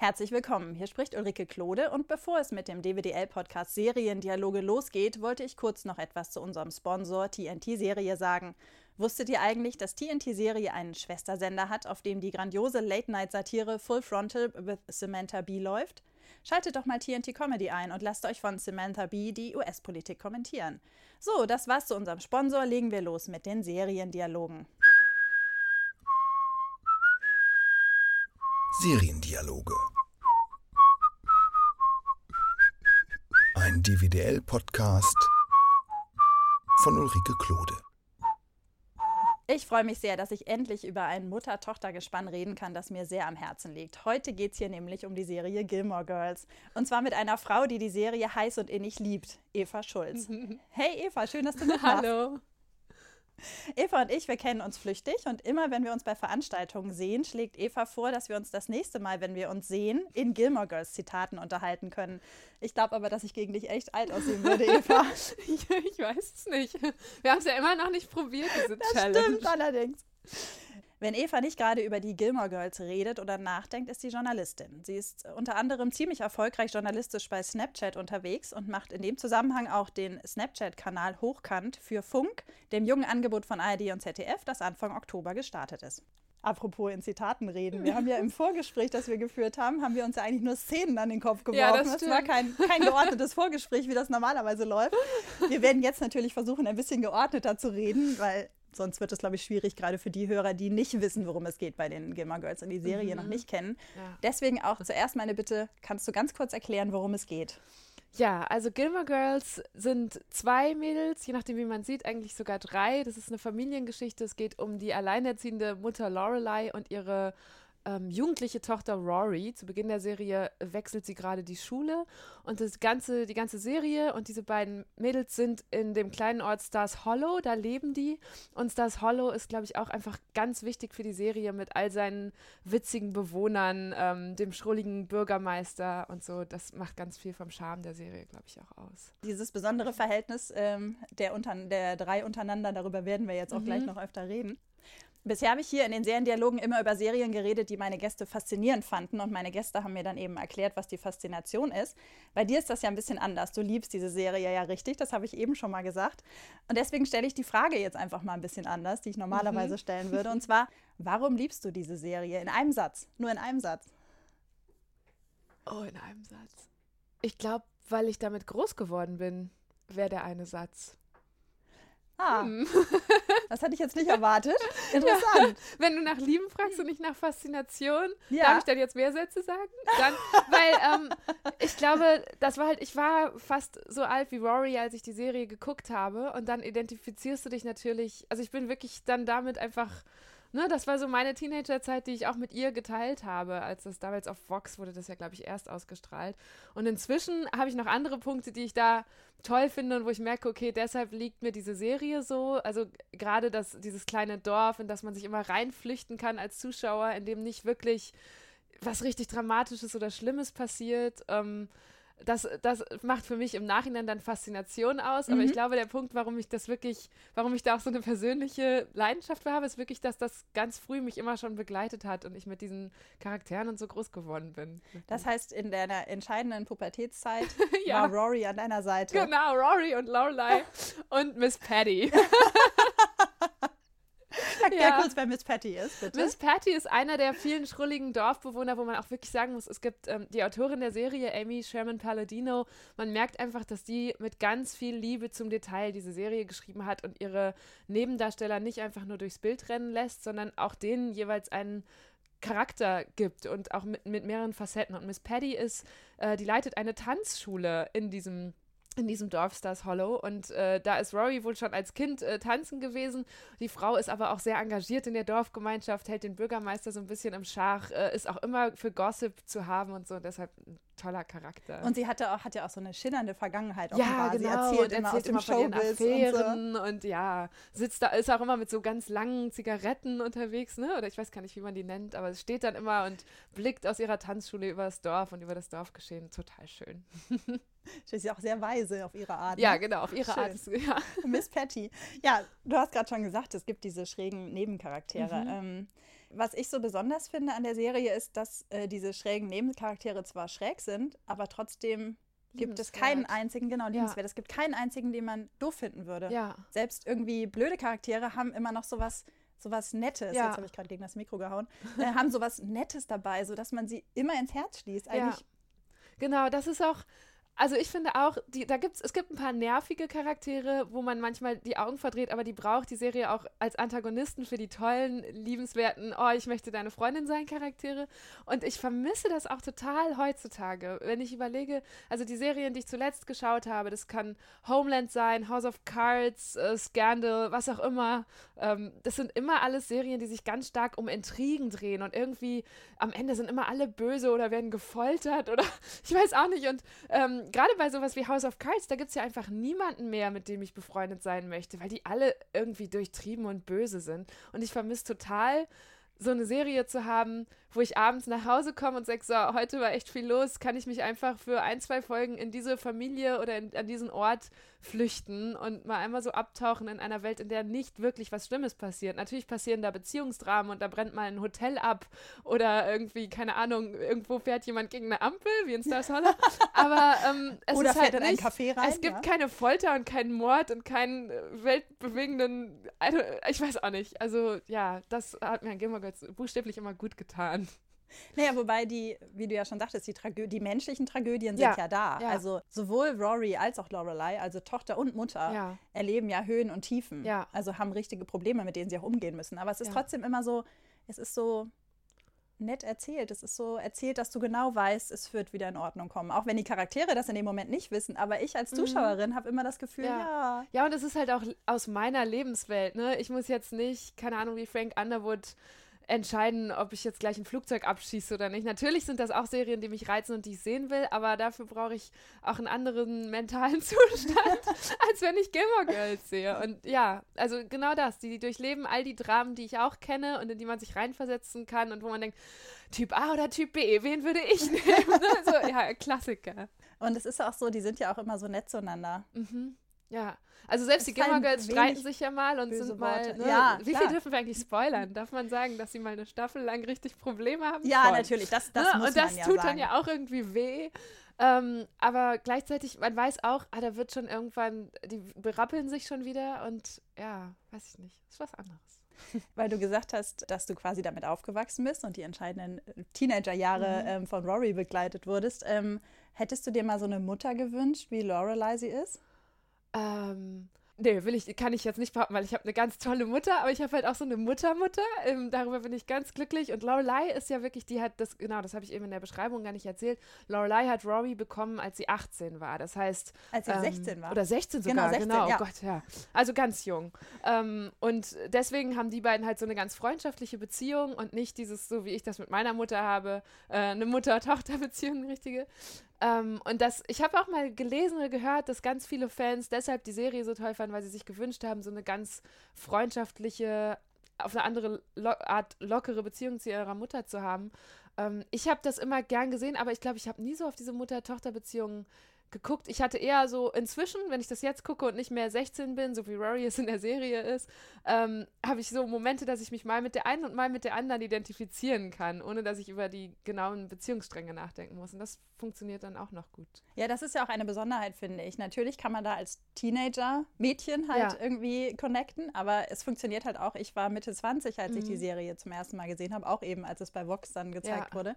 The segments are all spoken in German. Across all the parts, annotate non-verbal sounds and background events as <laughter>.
Herzlich willkommen. Hier spricht Ulrike Klode und bevor es mit dem DWDL-Podcast Seriendialoge losgeht, wollte ich kurz noch etwas zu unserem Sponsor TNT-Serie sagen. Wusstet ihr eigentlich, dass TNT-Serie einen Schwestersender hat, auf dem die grandiose Late-Night-Satire Full Frontal with Samantha Bee läuft? Schaltet doch mal TNT Comedy ein und lasst euch von Samantha Bee die US-Politik kommentieren. So, das war's zu unserem Sponsor. Legen wir los mit den Seriendialogen. Seriendialoge. Ein DVDL-Podcast von Ulrike Klode. Ich freue mich sehr, dass ich endlich über ein Mutter-Tochter-Gespann reden kann, das mir sehr am Herzen liegt. Heute geht es hier nämlich um die Serie Gilmore Girls. Und zwar mit einer Frau, die die Serie heiß und innig liebt, Eva Schulz. <laughs> Hey Eva, schön, dass du <laughs> mitmachst. Hallo. Eva und ich, wir kennen uns flüchtig und immer, wenn wir uns bei Veranstaltungen sehen, schlägt Eva vor, dass wir uns das nächste Mal, wenn wir uns sehen, in Gilmore Girls Zitaten unterhalten können. Ich glaube aber, dass ich gegen dich echt alt aussehen würde, <laughs> Eva. ich, ich weiß es nicht. Wir haben es ja immer noch nicht probiert, diese das Challenge. Stimmt allerdings. Wenn Eva nicht gerade über die Gilmore Girls redet oder nachdenkt, ist sie Journalistin. Sie ist unter anderem ziemlich erfolgreich journalistisch bei Snapchat unterwegs und macht in dem Zusammenhang auch den Snapchat-Kanal Hochkant für Funk, dem jungen Angebot von ARD und ZDF, das Anfang Oktober gestartet ist. Apropos in Zitaten reden. Wir <laughs> haben ja im Vorgespräch, das wir geführt haben, haben wir uns ja eigentlich nur Szenen an den Kopf geworfen. Ja, das, das war kein, kein geordnetes Vorgespräch, wie das normalerweise läuft. Wir werden jetzt natürlich versuchen, ein bisschen geordneter zu reden, weil sonst wird es, glaube ich, schwierig, gerade für die Hörer, die nicht wissen, worum es geht bei den Gilmore Girls und die Serie mhm. noch nicht kennen. Ja. Deswegen auch zuerst meine Bitte, kannst du ganz kurz erklären, worum es geht? Ja, also Gilmore Girls sind zwei Mädels, je nachdem wie man sieht, eigentlich sogar drei. Das ist eine Familiengeschichte. Es geht um die alleinerziehende Mutter Lorelei und ihre ähm, jugendliche Tochter Rory. Zu Beginn der Serie wechselt sie gerade die Schule und das ganze, die ganze Serie und diese beiden Mädels sind in dem kleinen Ort Stars Hollow, da leben die. Und Stars Hollow ist, glaube ich, auch einfach ganz wichtig für die Serie mit all seinen witzigen Bewohnern, ähm, dem schrulligen Bürgermeister und so. Das macht ganz viel vom Charme der Serie, glaube ich, auch aus. Dieses besondere Verhältnis ähm, der, unter, der drei untereinander, darüber werden wir jetzt auch mhm. gleich noch öfter reden. Bisher habe ich hier in den Seriendialogen immer über Serien geredet, die meine Gäste faszinierend fanden. Und meine Gäste haben mir dann eben erklärt, was die Faszination ist. Bei dir ist das ja ein bisschen anders. Du liebst diese Serie ja richtig, das habe ich eben schon mal gesagt. Und deswegen stelle ich die Frage jetzt einfach mal ein bisschen anders, die ich normalerweise mhm. stellen würde. <laughs> Und zwar, warum liebst du diese Serie? In einem Satz, nur in einem Satz. Oh, in einem Satz. Ich glaube, weil ich damit groß geworden bin, wäre der eine Satz. Ah, hm. <laughs> das hatte ich jetzt nicht erwartet. <laughs> Interessant. Ja. Wenn du nach Lieben fragst und nicht nach Faszination, ja. darf ich dann jetzt mehr Sätze sagen? Dann, <laughs> weil ähm, ich glaube, das war halt, ich war fast so alt wie Rory, als ich die Serie geguckt habe. Und dann identifizierst du dich natürlich, also ich bin wirklich dann damit einfach ne, das war so meine Teenagerzeit, die ich auch mit ihr geteilt habe, als das damals auf Vox wurde, das ja, glaube ich, erst ausgestrahlt. Und inzwischen habe ich noch andere Punkte, die ich da toll finde und wo ich merke, okay, deshalb liegt mir diese Serie so. Also gerade dieses kleine Dorf, in das man sich immer reinflüchten kann als Zuschauer, in dem nicht wirklich was richtig Dramatisches oder Schlimmes passiert. Ähm, das, das macht für mich im Nachhinein dann Faszination aus. Aber mhm. ich glaube, der Punkt, warum ich das wirklich, warum ich da auch so eine persönliche Leidenschaft für habe, ist wirklich, dass das ganz früh mich immer schon begleitet hat und ich mit diesen Charakteren und so groß geworden bin. Das heißt, in deiner entscheidenden Pubertätszeit <laughs> ja. war Rory an deiner Seite. Genau, Rory und Lorelei <laughs> und Miss Patty. <laughs> Sag ja. kurz, wer Miss Patty ist, bitte. Miss Patty ist einer der vielen schrulligen Dorfbewohner, wo man auch wirklich sagen muss, es gibt ähm, die Autorin der Serie, Amy Sherman Palladino. Man merkt einfach, dass die mit ganz viel Liebe zum Detail diese Serie geschrieben hat und ihre Nebendarsteller nicht einfach nur durchs Bild rennen lässt, sondern auch denen jeweils einen Charakter gibt und auch mit, mit mehreren Facetten. Und Miss Patty ist, äh, die leitet eine Tanzschule in diesem in diesem Dorf Stars Hollow. Und äh, da ist Rory wohl schon als Kind äh, tanzen gewesen. Die Frau ist aber auch sehr engagiert in der Dorfgemeinschaft, hält den Bürgermeister so ein bisschen im Schach, äh, ist auch immer für Gossip zu haben und so. Und deshalb toller Charakter. Und sie hatte auch, hat ja auch so eine schillernde Vergangenheit. Ja, genau. Sie erzählt, immer erzählt immer von ihren Affären und, so. und, ja, sitzt da, ist auch immer mit so ganz langen Zigaretten unterwegs, ne? Oder ich weiß gar nicht, wie man die nennt, aber es steht dann immer und blickt aus ihrer Tanzschule über das Dorf und über das Dorfgeschehen. Total schön. Sie <laughs> ist ja auch sehr weise auf ihre Art. Ja, ne? genau, auf ihre Schön. Art. <laughs> Ja. Miss Patty. Ja, du hast gerade schon gesagt, es gibt diese schrägen Nebencharaktere. Mhm. Ähm, Was ich so besonders finde an der Serie ist, dass äh, diese schrägen Nebencharaktere zwar schräg sind, aber trotzdem gibt es keinen einzigen, genau, liebenswert. Ja. Es gibt keinen einzigen, den man doof finden würde. Ja. Selbst irgendwie blöde Charaktere haben immer noch sowas sowas Nettes, ja. jetzt habe ich gerade gegen das Mikro gehauen, äh, haben sowas Nettes dabei, sodass man sie immer ins Herz schließt. Eigentlich ja. Genau, das ist auch, also ich finde auch, die, da gibt's, es gibt ein paar nervige Charaktere, wo man manchmal die Augen verdreht, aber die braucht die Serie auch als Antagonisten für die tollen, liebenswerten, oh, ich möchte deine Freundin sein Charaktere. Und ich vermisse das auch total heutzutage. Wenn ich überlege, also die Serien, die ich zuletzt geschaut habe, das kann Homeland sein, House of Cards, äh, Scandal, was auch immer. Ähm, das sind immer alles Serien, die sich ganz stark um Intrigen drehen und irgendwie am Ende sind immer alle böse oder werden gefoltert oder <laughs> ich weiß auch nicht. Und ähm, gerade bei sowas wie House of Cards, da gibt es ja einfach niemanden mehr, mit dem ich befreundet sein möchte, weil die alle irgendwie durchtrieben und böse sind. Und ich vermisse total, so eine Serie zu haben, wo ich abends nach Hause komme und sage, so, heute war echt viel los, kann ich mich einfach für ein, zwei Folgen in diese Familie oder in, an diesen Ort flüchten und mal einmal so abtauchen in einer Welt, in der nicht wirklich was Schlimmes passiert. Natürlich passieren da Beziehungsdramen und da brennt mal ein Hotel ab oder irgendwie, keine Ahnung, irgendwo fährt jemand gegen eine Ampel, wie in Stars <laughs> Hollow. Aber ähm, es oder ist halt nicht, rein. Es gibt ja. keine Folter und keinen Mord und keinen äh, weltbewegenden, also, ich weiß auch nicht. Also ja, das hat mir an Gilmore Girls buchstäblich immer gut getan. <laughs> Naja, wobei die, wie du ja schon sagtest, die, Tragö die menschlichen Tragödien sind ja, ja da. Ja. Also sowohl Rory als auch Lorelei, also Tochter und Mutter, ja. erleben ja Höhen und Tiefen. Also haben richtige Probleme, mit denen sie auch umgehen müssen. Aber es ist trotzdem immer so, es ist so nett erzählt. Es ist so erzählt, dass du genau weißt, es wird wieder in Ordnung kommen. Auch wenn die Charaktere das in dem Moment nicht wissen. Aber ich als mhm. Zuschauerin mhm. habe immer das Gefühl, ja. ja. Ja, und es ist halt auch aus meiner Lebenswelt. Ne? Ich muss jetzt nicht, keine Ahnung, wie Frank Underwood entscheiden, ob ich jetzt gleich ein Flugzeug abschieße oder nicht. Natürlich sind das auch Serien, die mich reizen und die ich sehen will, aber dafür brauche ich auch einen anderen <laughs> mentalen Zustand, <laughs> als wenn ich Gilmore Girls sehe. Und ja, also genau das. Die durchleben all die Dramen, die ich auch kenne und in die man sich reinversetzen kann und wo man denkt, Typ A oder Typ B, wen würde ich nehmen? <laughs> so, ja, Klassiker. Und es ist auch so, die sind ja auch immer so nett zueinander. Mhm. Ja, also selbst die Gilmore Girls streiten sich ja mal und sind mal. Ne, ja, wie klar. viel dürfen wir eigentlich spoilern? Darf man sagen, dass sie mal eine Staffel lang richtig Probleme haben? Ja, Voll. natürlich. Das, das ne? muss Und das ja tut sagen. dann ja auch irgendwie weh. Ähm, aber gleichzeitig, man weiß auch, ah, da wird schon irgendwann, die berappeln sich schon wieder und ja, weiß ich nicht. Ist was anderes. <laughs> Weil du gesagt hast, dass du quasi damit aufgewachsen bist und die entscheidenden äh, Teenagerjahre mhm. ähm, von Rory begleitet wurdest. Ähm, hättest du dir mal so eine Mutter gewünscht, wie Lorelei sie ist? Ähm, nee, will ich, kann ich jetzt nicht behaupten, weil ich habe eine ganz tolle Mutter, aber ich habe halt auch so eine Muttermutter. Ähm, darüber bin ich ganz glücklich. Und Lorelei ist ja wirklich, die hat das, genau, das habe ich eben in der Beschreibung gar nicht erzählt. Lorelei hat Rory bekommen, als sie 18 war. Das heißt. Als sie ähm, 16 war. Oder 16 sogar, genau. 16, genau. Ja. Oh Gott, ja. Also ganz jung. Ähm, und deswegen haben die beiden halt so eine ganz freundschaftliche Beziehung und nicht dieses, so wie ich das mit meiner Mutter habe, äh, eine Mutter-Tochter-Beziehung, richtige. Ähm, und das, ich habe auch mal gelesen oder gehört, dass ganz viele Fans deshalb die Serie so toll fanden, weil sie sich gewünscht haben, so eine ganz freundschaftliche, auf eine andere Lo Art lockere Beziehung zu ihrer Mutter zu haben. Ähm, ich habe das immer gern gesehen, aber ich glaube, ich habe nie so auf diese Mutter-Tochter-Beziehung geguckt. Ich hatte eher so inzwischen, wenn ich das jetzt gucke und nicht mehr 16 bin, so wie Rory es in der Serie ist, ähm, habe ich so Momente, dass ich mich mal mit der einen und mal mit der anderen identifizieren kann, ohne dass ich über die genauen Beziehungsstränge nachdenken muss. Und das funktioniert dann auch noch gut. Ja, das ist ja auch eine Besonderheit, finde ich. Natürlich kann man da als Teenager Mädchen halt ja. irgendwie connecten, aber es funktioniert halt auch. Ich war Mitte 20, als mhm. ich die mhm. Serie zum ersten Mal gesehen habe, auch eben, als es bei Vox dann gezeigt ja. wurde.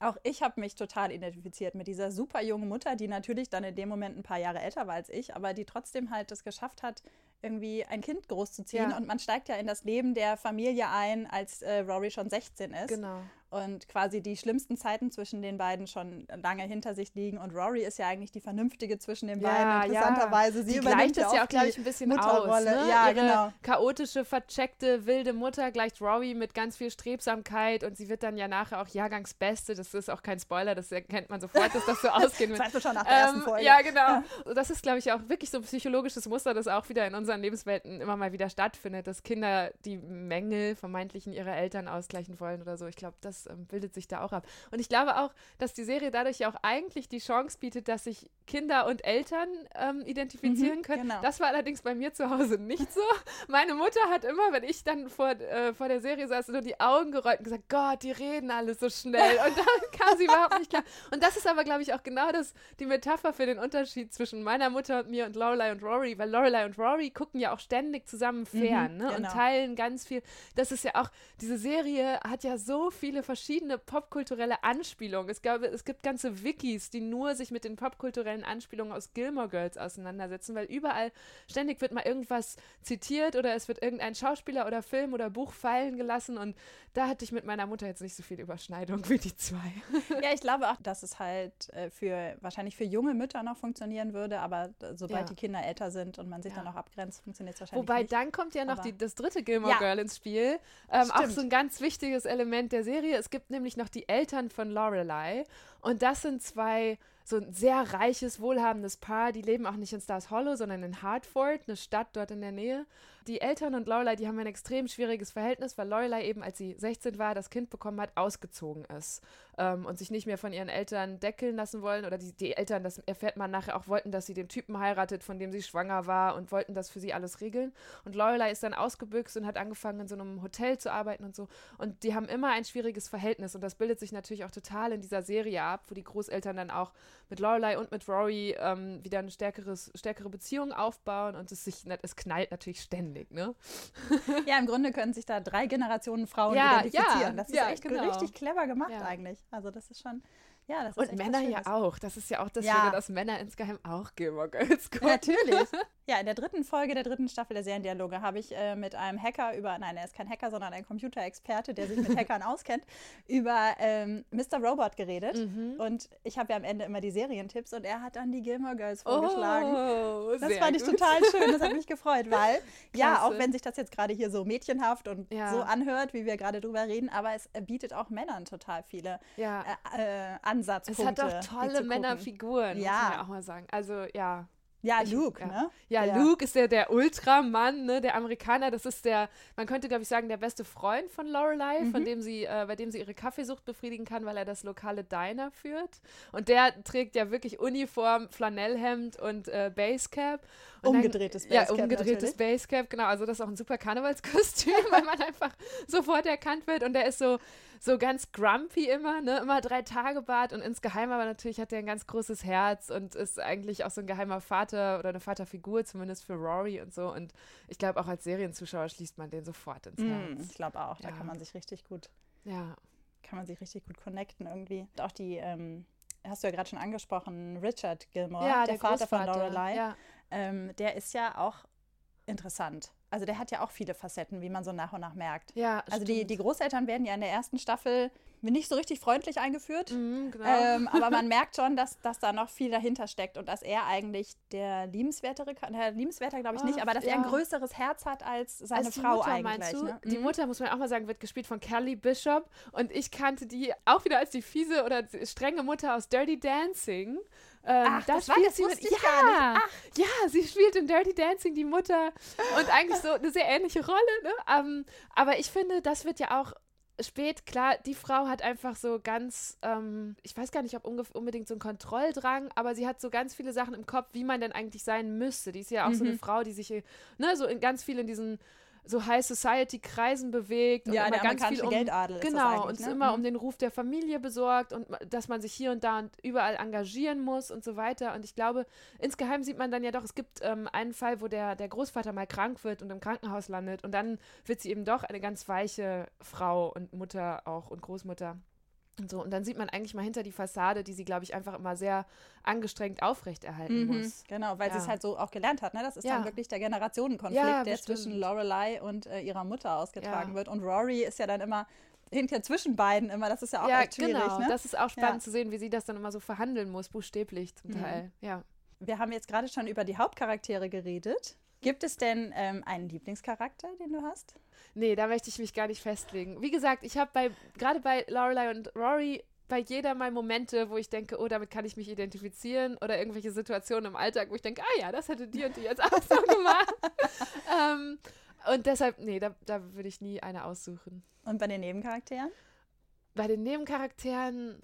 Auch ich habe mich total identifiziert mit dieser super jungen Mutter, die natürlich dann in dem Moment ein paar Jahre älter war als ich, aber die trotzdem halt es geschafft hat, irgendwie ein Kind großzuziehen. Ja. Und man steigt ja in das Leben der Familie ein, als äh, Rory schon 16 ist. Genau und quasi die schlimmsten Zeiten zwischen den beiden schon lange hinter sich liegen. Und Rory ist ja eigentlich die Vernünftige zwischen den ja, beiden. Interessanterweise, ja. sie die es ja auch, glaube ich, ein bisschen Mutterrolle. aus. Ne? Ja, Ihre genau. chaotische, vercheckte, wilde Mutter gleicht Rory mit ganz viel Strebsamkeit und sie wird dann ja nachher auch Jahrgangsbeste. Das ist auch kein Spoiler, das erkennt man sofort, dass das so <laughs> ausgehen wird. Das weißt du schon nach der ähm, ersten Folge. Ja, genau. Ja. Das ist, glaube ich, auch wirklich so ein psychologisches Muster, das auch wieder in unseren Lebenswelten immer mal wieder stattfindet, dass Kinder die Mängel vermeintlichen ihrer Eltern ausgleichen wollen oder so. Ich glaube, das das ähm, bildet sich da auch ab. Und ich glaube auch, dass die Serie dadurch ja auch eigentlich die Chance bietet, dass sich Kinder und Eltern ähm, identifizieren mhm, können. Genau. Das war allerdings bei mir zu Hause nicht so. <laughs> Meine Mutter hat immer, wenn ich dann vor, äh, vor der Serie saß, nur die Augen gerollt und gesagt, Gott, die reden alle so schnell. Und <laughs> dann kam sie überhaupt nicht klar. Und das ist aber, glaube ich, auch genau das, die Metapher für den Unterschied zwischen meiner Mutter und mir und Lorelei und Rory, weil Lorelei und Rory gucken ja auch ständig zusammen mhm, fern mhm, ne? genau. und teilen ganz viel. Das ist ja auch, diese Serie hat ja so viele verschiedene popkulturelle Anspielungen. Es, glaube, es gibt ganze Wikis, die nur sich mit den popkulturellen Anspielungen aus Gilmore Girls auseinandersetzen, weil überall ständig wird mal irgendwas zitiert oder es wird irgendein Schauspieler oder Film oder Buch fallen gelassen und da hatte ich mit meiner Mutter jetzt nicht so viel Überschneidung wie die zwei. <laughs> Ja, ich glaube auch, dass es halt äh, für wahrscheinlich für junge Mütter noch funktionieren würde, aber sobald ja. die Kinder älter sind und man sich ja. dann auch abgrenzt, funktioniert es wahrscheinlich Wobei nicht. dann kommt ja noch die, das dritte Gilmore ja. Girl ins Spiel. Ähm, auch so ein ganz wichtiges Element der Serie. Es gibt nämlich noch die Eltern von Lorelei. Und das sind zwei so ein sehr reiches, wohlhabendes Paar. Die leben auch nicht in Stars Hollow, sondern in Hartford, eine Stadt dort in der Nähe. Die Eltern und Lorelei, die haben ein extrem schwieriges Verhältnis, weil Lorelei eben, als sie 16 war, das Kind bekommen hat, ausgezogen ist ähm, und sich nicht mehr von ihren Eltern deckeln lassen wollen. Oder die, die Eltern, das erfährt man nachher auch, wollten, dass sie den Typen heiratet, von dem sie schwanger war und wollten das für sie alles regeln. Und Lorelei ist dann ausgebüxt und hat angefangen, in so einem Hotel zu arbeiten und so. Und die haben immer ein schwieriges Verhältnis und das bildet sich natürlich auch total in dieser Serie ab, wo die Großeltern dann auch mit Lorelei und mit Rory ähm, wieder eine stärkeres, stärkere Beziehung aufbauen und es sich, es knallt natürlich ständig ne? <laughs> Ja, im Grunde können sich da drei Generationen Frauen ja, identifizieren. Ja, das ist ja, echt genau. richtig clever gemacht eigentlich. Also das ist schon, ja, das ist Und Männer ja auch. Das ist ja auch das ja. Dass Männer insgeheim auch Gilmore Girls gucken. Natürlich. <laughs> Ja, in der dritten Folge der dritten Staffel der Seriendialoge habe ich äh, mit einem Hacker über, nein, er ist kein Hacker, sondern ein Computerexperte, der sich mit <laughs> Hackern auskennt, über ähm, Mr. Robot geredet. Mhm. Und ich habe ja am Ende immer die Serientipps und er hat dann die Gilmore Girls vorgeschlagen. Oh, das fand ich total schön, das hat <laughs> mich gefreut, weil, ja, auch wenn sich das jetzt gerade hier so mädchenhaft und ja. so anhört, wie wir gerade drüber reden, aber es bietet auch Männern total viele ja. äh, äh, Ansatzpunkte. Es hat doch tolle Männerfiguren, ja. muss man ja auch mal sagen. Also, ja. Ja, Luke, ich, ne? Ja, ja, Luke ist der, der Ultramann, ne? Der Amerikaner, das ist der, man könnte, glaube ich, sagen, der beste Freund von Lorelei, mhm. von dem sie, äh, bei dem sie ihre Kaffeesucht befriedigen kann, weil er das lokale Diner führt. Und der trägt ja wirklich Uniform, Flanellhemd und äh, Basecap. Und umgedrehtes dann, Basecap. Ja, umgedrehtes natürlich. Basecap, genau. Also das ist auch ein super Karnevalskostüm, <laughs> weil man einfach sofort erkannt wird. Und der ist so, so ganz grumpy immer, ne? Immer drei Tage Bart und insgeheim aber natürlich hat er ein ganz großes Herz und ist eigentlich auch so ein geheimer Vater oder eine Vaterfigur, zumindest für Rory und so. Und ich glaube, auch als Serienzuschauer schließt man den sofort ins mm, Herz. ich glaube auch, da ja. kann man sich richtig gut. Ja. Kann man sich richtig gut connecten irgendwie. Und auch die, ähm, hast du ja gerade schon angesprochen, Richard Gilmore, ja, der, der Vater von Lorelei. Ja. Ähm, der ist ja auch interessant. Also der hat ja auch viele Facetten, wie man so nach und nach merkt. Ja, also die, die Großeltern werden ja in der ersten Staffel nicht so richtig freundlich eingeführt. Mhm, genau. ähm, <laughs> aber man merkt schon, dass, dass da noch viel dahinter steckt und dass er eigentlich der liebenswertere, der liebenswerter glaube ich nicht, aber dass ja. er ein größeres Herz hat als seine als Frau Mutter, eigentlich. Ne? Die mhm. Mutter, muss man auch mal sagen, wird gespielt von Kelly Bishop und ich kannte die auch wieder als die fiese oder strenge Mutter aus Dirty Dancing. Ähm, Ach, das, das war das sie mit, ja, ja, sie spielt in Dirty Dancing die Mutter und eigentlich so eine sehr ähnliche Rolle. Ne? Um, ähm, aber ich finde, das wird ja auch spät, klar, die Frau hat einfach so ganz, ähm, ich weiß gar nicht, ob unbedingt so ein Kontrolldrang, aber sie hat so ganz viele Sachen im Kopf, wie man denn eigentlich sein müsste. Die ist ja auch mhm. so eine mhm. Frau, die sich, ne, so in ganz viel in diesen so High Society Kreisen bewegt und ja, immer ganz viel um Geldadel genau und ne? immer um mhm. den Ruf der Familie besorgt und dass man sich hier und da und überall engagieren muss und so weiter und ich glaube insgeheim sieht man dann ja doch es gibt ähm, einen Fall wo der der Großvater mal krank wird und im Krankenhaus landet und dann wird sie eben doch eine ganz weiche Frau und Mutter auch und Großmutter und so, und dann sieht man eigentlich mal hinter die Fassade, die sie, glaube ich, einfach immer sehr angestrengt aufrechterhalten mhm, muss. Genau, weil ja. sie es halt so auch gelernt hat. Ne? Das ist ja. dann wirklich der Generationenkonflikt, ja, der zwischen Lorelei und äh, ihrer Mutter ausgetragen wird. Und Rory ist ja dann immer hinter zwischen beiden immer. Das ist ja auch ja, echt schwierig. Genau. Ne? Das ist auch spannend zu sehen, wie sie das dann immer so verhandeln muss, buchstäblich zum mhm. Teil. Ja. Wir haben jetzt gerade schon über die Hauptcharaktere geredet. Gibt es denn ähm, einen Lieblingscharakter, den du hast? Nee, da möchte ich mich gar nicht festlegen. Wie gesagt, ich habe bei, gerade bei Lorelei und Rory bei jeder mal Momente, wo ich denke, oh, damit kann ich mich identifizieren oder irgendwelche Situationen im Alltag, wo ich denke, ah ja, das hätte die und die jetzt auch so <laughs> gemacht. ähm, und deshalb, nee, da, da würde ich nie eine aussuchen. Und bei den Nebencharakteren? bei den Nebencharakteren,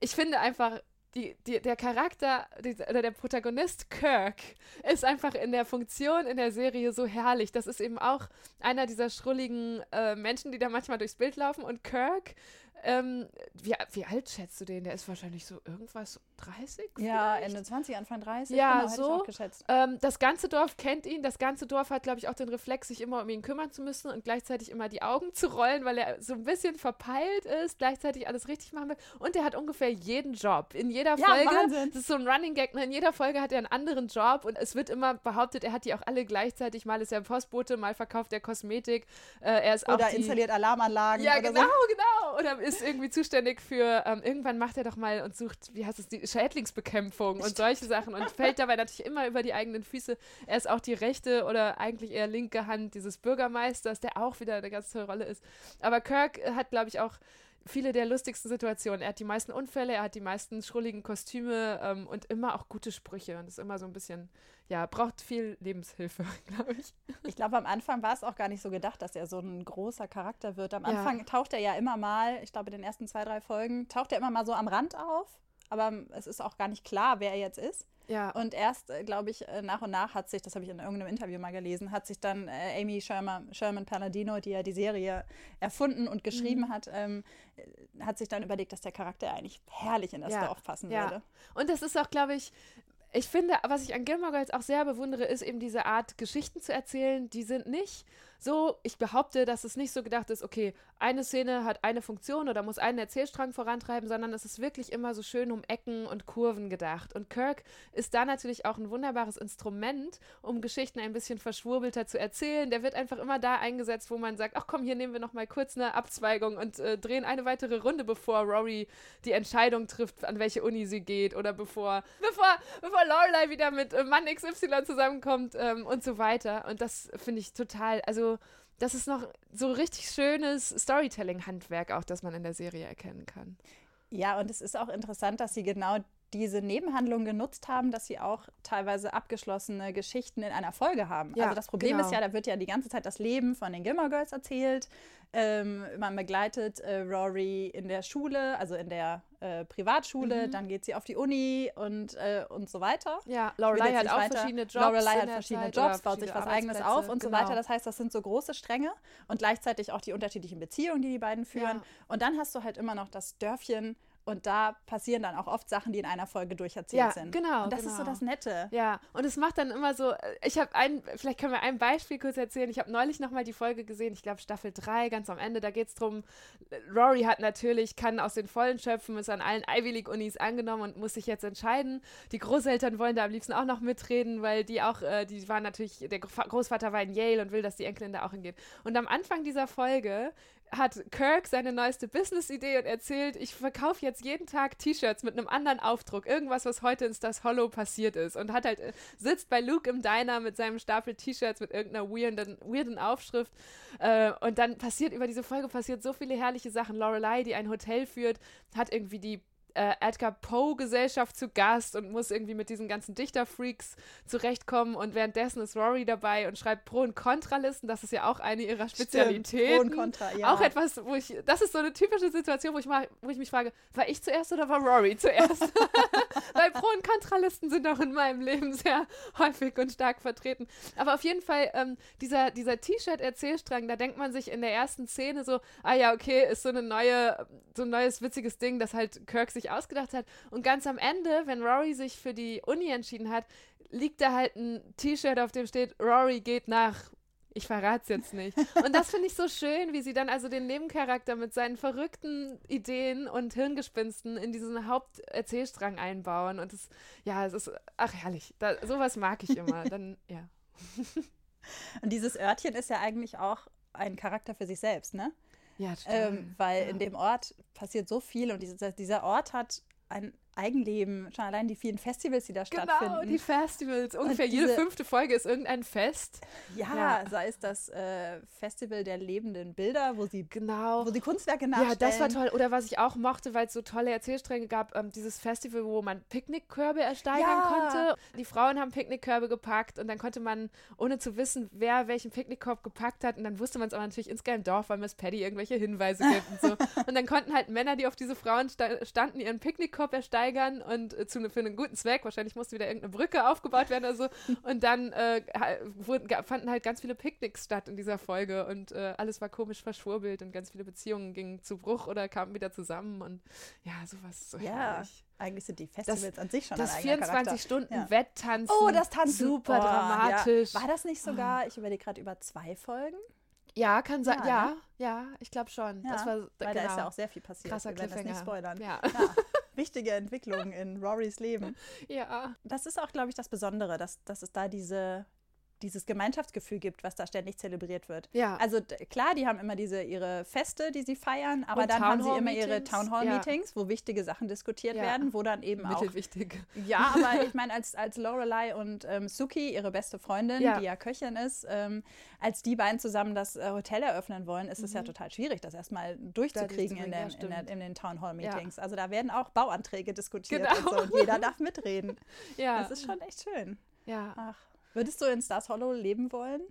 ich finde einfach, die, die, der Charakter die, oder der Protagonist Kirk ist einfach in der Funktion in der Serie so herrlich. Das ist eben auch einer dieser schrulligen äh, Menschen, die da manchmal durchs Bild laufen. Und Kirk ähm, wie, wie alt schätzt du den? Der ist wahrscheinlich so irgendwas 30? Ja, vielleicht? Ende 20, Anfang 30. Ja, genau, so. Ähm, das ganze Dorf kennt ihn. Das ganze Dorf hat, glaube ich, auch den Reflex, sich immer um ihn kümmern zu müssen und gleichzeitig immer die Augen zu rollen, weil er so ein bisschen verpeilt ist, gleichzeitig alles richtig machen will. Und er hat ungefähr jeden Job. In jeder ja, Folge, Wahnsinn. das ist so ein Running Gag, ne? in jeder Folge hat er einen anderen Job und es wird immer behauptet, er hat die auch alle gleichzeitig. Mal ist er Postbote, mal verkauft er Kosmetik. Äh, er ist oder auch die, installiert Alarmanlagen. Ja, genau, so. genau. Oder ist ist irgendwie zuständig für, ähm, irgendwann macht er doch mal und sucht, wie heißt es, die Schädlingsbekämpfung und solche Sachen und fällt dabei natürlich immer über die eigenen Füße. Er ist auch die rechte oder eigentlich eher linke Hand dieses Bürgermeisters, der auch wieder eine ganz tolle Rolle ist. Aber Kirk hat, glaube ich, auch viele der lustigsten Situationen. Er hat die meisten Unfälle, er hat die meisten schrulligen Kostüme ähm, und immer auch gute Sprüche und ist immer so ein bisschen, ja, braucht viel Lebenshilfe, <laughs> glaube ich. Ich glaube, am Anfang war es auch gar nicht so gedacht, dass er so ein großer Charakter wird. Am Anfang ja. taucht er ja immer mal, ich glaube, in den ersten zwei, drei Folgen, taucht er immer mal so am Rand auf, aber es ist auch gar nicht klar, wer er jetzt ist. Ja. Und erst, äh, glaube ich, äh, nach und nach hat sich, das habe ich in irgendeinem Interview mal gelesen, hat sich dann äh, Amy Sherman, Sherman Palladino, die ja die Serie erfunden und geschrieben mhm. hat, ähm, hat sich dann überlegt, dass der Charakter eigentlich herrlich in das ja. Dorf passen ja. würde. Und das ist auch, glaube ich, ich finde, was ich an Gilmore Girls auch sehr bewundere, ist eben diese Art, Geschichten zu erzählen. Die sind nicht so, ich behaupte, dass es nicht so gedacht ist, okay, eine Szene hat eine Funktion oder muss einen Erzählstrang vorantreiben, sondern es ist wirklich immer so schön um Ecken und Kurven gedacht. Und Kirk ist da natürlich auch ein wunderbares Instrument, um Geschichten ein bisschen verschwurbelter zu erzählen. Der wird einfach immer da eingesetzt, wo man sagt, ach komm, hier nehmen wir noch mal kurz eine Abzweigung und äh, drehen eine weitere Runde, bevor Rory die Entscheidung trifft, an welche Uni sie geht oder bevor, bevor, bevor Lorelei wieder mit äh, Mann XY zusammenkommt ähm, und so weiter. Und das finde ich total, also das ist noch so richtig schönes Storytelling-Handwerk auch, das man in der Serie erkennen kann. Ja, und es ist auch interessant, dass sie genau diese Nebenhandlung genutzt haben, dass sie auch teilweise abgeschlossene Geschichten in einer Folge haben. Ja, also das Problem genau. ist ja, da wird ja die ganze Zeit das Leben von den Gilmore Girls erzählt. Ähm, man begleitet äh, Rory in der Schule, also in der äh, Privatschule, mhm. dann geht sie auf die Uni und, äh, und so weiter. Ja, Lorelei hat auch weiter. verschiedene Jobs. Lorelei hat verschiedene Zeit Jobs, baut sich was eigenes auf und genau. so weiter. Das heißt, das sind so große Stränge und gleichzeitig auch die unterschiedlichen Beziehungen, die die beiden führen. Ja. Und dann hast du halt immer noch das Dörfchen und da passieren dann auch oft Sachen, die in einer Folge durcherzählt ja, sind. Genau. Und das genau. ist so das Nette. Ja, und es macht dann immer so, ich habe ein, vielleicht können wir ein Beispiel kurz erzählen. Ich habe neulich nochmal die Folge gesehen, ich glaube Staffel 3, ganz am Ende, da geht es darum, Rory hat natürlich, kann aus den Vollen schöpfen, ist an allen Ivy League-Unis angenommen und muss sich jetzt entscheiden. Die Großeltern wollen da am liebsten auch noch mitreden, weil die auch, äh, die waren natürlich, der Großvater war in Yale und will, dass die Enkelin da auch hingeht. Und am Anfang dieser Folge hat Kirk seine neueste Business-Idee und erzählt, ich verkaufe jetzt jeden Tag T-Shirts mit einem anderen Aufdruck, irgendwas, was heute in Stas Hollow passiert ist. Und hat halt, äh, sitzt bei Luke im Diner mit seinem Stapel T-Shirts mit irgendeiner weirden, weirden Aufschrift. Äh, und dann passiert über diese Folge passiert so viele herrliche Sachen. Lorelei, die ein Hotel führt, hat irgendwie die äh, Edgar Poe-Gesellschaft zu Gast und muss irgendwie mit diesen ganzen Dichterfreaks zurechtkommen. Und währenddessen ist Rory dabei und schreibt Pro- und Kontralisten. Das ist ja auch eine ihrer Spezialitäten. Pro und Contra, ja. Auch etwas, wo ich, das ist so eine typische Situation, wo ich, mal, wo ich mich frage, war ich zuerst oder war Rory zuerst? <laughs> Weil Pro- und Kontralisten sind auch in meinem Leben sehr häufig und stark vertreten. Aber auf jeden Fall, ähm, dieser, dieser T-Shirt-Erzählstrang, da denkt man sich in der ersten Szene so, ah ja, okay, ist so eine neue, so ein neues witziges Ding, dass halt Kirk sich ausgedacht hat. Und ganz am Ende, wenn Rory sich für die Uni entschieden hat, liegt da halt ein T-Shirt, auf dem steht, Rory geht nach ich verrate es jetzt nicht. Und das finde ich so schön, wie sie dann also den Nebencharakter mit seinen verrückten Ideen und Hirngespinsten in diesen Haupterzählstrang einbauen. Und es, ja, es ist, ach herrlich, da, sowas mag ich immer. Dann, <laughs> ja. Und dieses Örtchen ist ja eigentlich auch ein Charakter für sich selbst, ne? Ja. Ähm, weil ja. in dem Ort passiert so viel und dieser, dieser Ort hat ein Eigenleben, schon allein die vielen Festivals, die da genau, stattfinden. Genau, die Festivals. Ungefähr jede fünfte Folge ist irgendein Fest. Ja, ja. sei es das äh, Festival der lebenden Bilder, wo sie, genau. wo sie Kunstwerke nachstellen. Ja, das war toll. Oder was ich auch mochte, weil es so tolle Erzählstränge gab, ähm, dieses Festival, wo man Picknickkörbe ersteigern ja. konnte. Die Frauen haben Picknickkörbe gepackt und dann konnte man, ohne zu wissen, wer welchen Picknickkorb gepackt hat, und dann wusste man es aber natürlich insgeheim Dorf, weil Miss Paddy irgendwelche Hinweise gibt und so. <laughs> Und dann konnten halt Männer, die auf diese Frauen sta standen, ihren Picknickkorb ersteigern und äh, zu, für einen guten Zweck. Wahrscheinlich musste wieder irgendeine Brücke aufgebaut werden oder so. Und dann äh, wurden, fanden halt ganz viele Picknicks statt in dieser Folge und äh, alles war komisch verschwurbelt und ganz viele Beziehungen gingen zu Bruch oder kamen wieder zusammen und ja, sowas so ja. herrlich. Eigentlich sind die Festivals das, an sich schon Das ein 24 Stunden ja. Wetttanzen. Oh, das Tanzen. Super oh, dramatisch. Ja. War das nicht sogar, ich überlege gerade über zwei Folgen? Ja, kann sein. Ja, ja, ne? ja, ich glaube schon. Ja, das war, weil genau. da ist ja auch sehr viel passiert. Krasser Wir werden das nicht spoilern. Ja. ja. Wichtige Entwicklungen in Rorys Leben. <laughs> Ja. Das ist auch, glaube ich, das Besondere, dass, dass es da diese dieses Gemeinschaftsgefühl gibt, was da ständig zelebriert wird. Ja. Also klar, die haben immer diese ihre Feste, die sie feiern, aber Und dann haben sie immer ihre Townhall-Meetings, ja. wo wichtige Sachen diskutiert ja. werden, wo dann eben auch Mittelwichtig. Ja, <laughs> aber ich meine, als, als Lorelei und ähm, Suki, ihre beste Freundin, ja. die ja Köchin ist, ähm, als die beiden zusammen das äh, Hotel eröffnen wollen, ist es Mhm. ja total schwierig, das erstmal durchzukriegen in, den, in, der, in den Townhall-Meetings. Also da werden auch Bauanträge diskutiert Genau. und so und jeder darf mitreden. <laughs> Ja. Das ist schon echt schön. Ja. Ach. Würdest du in Stars Hollow leben wollen?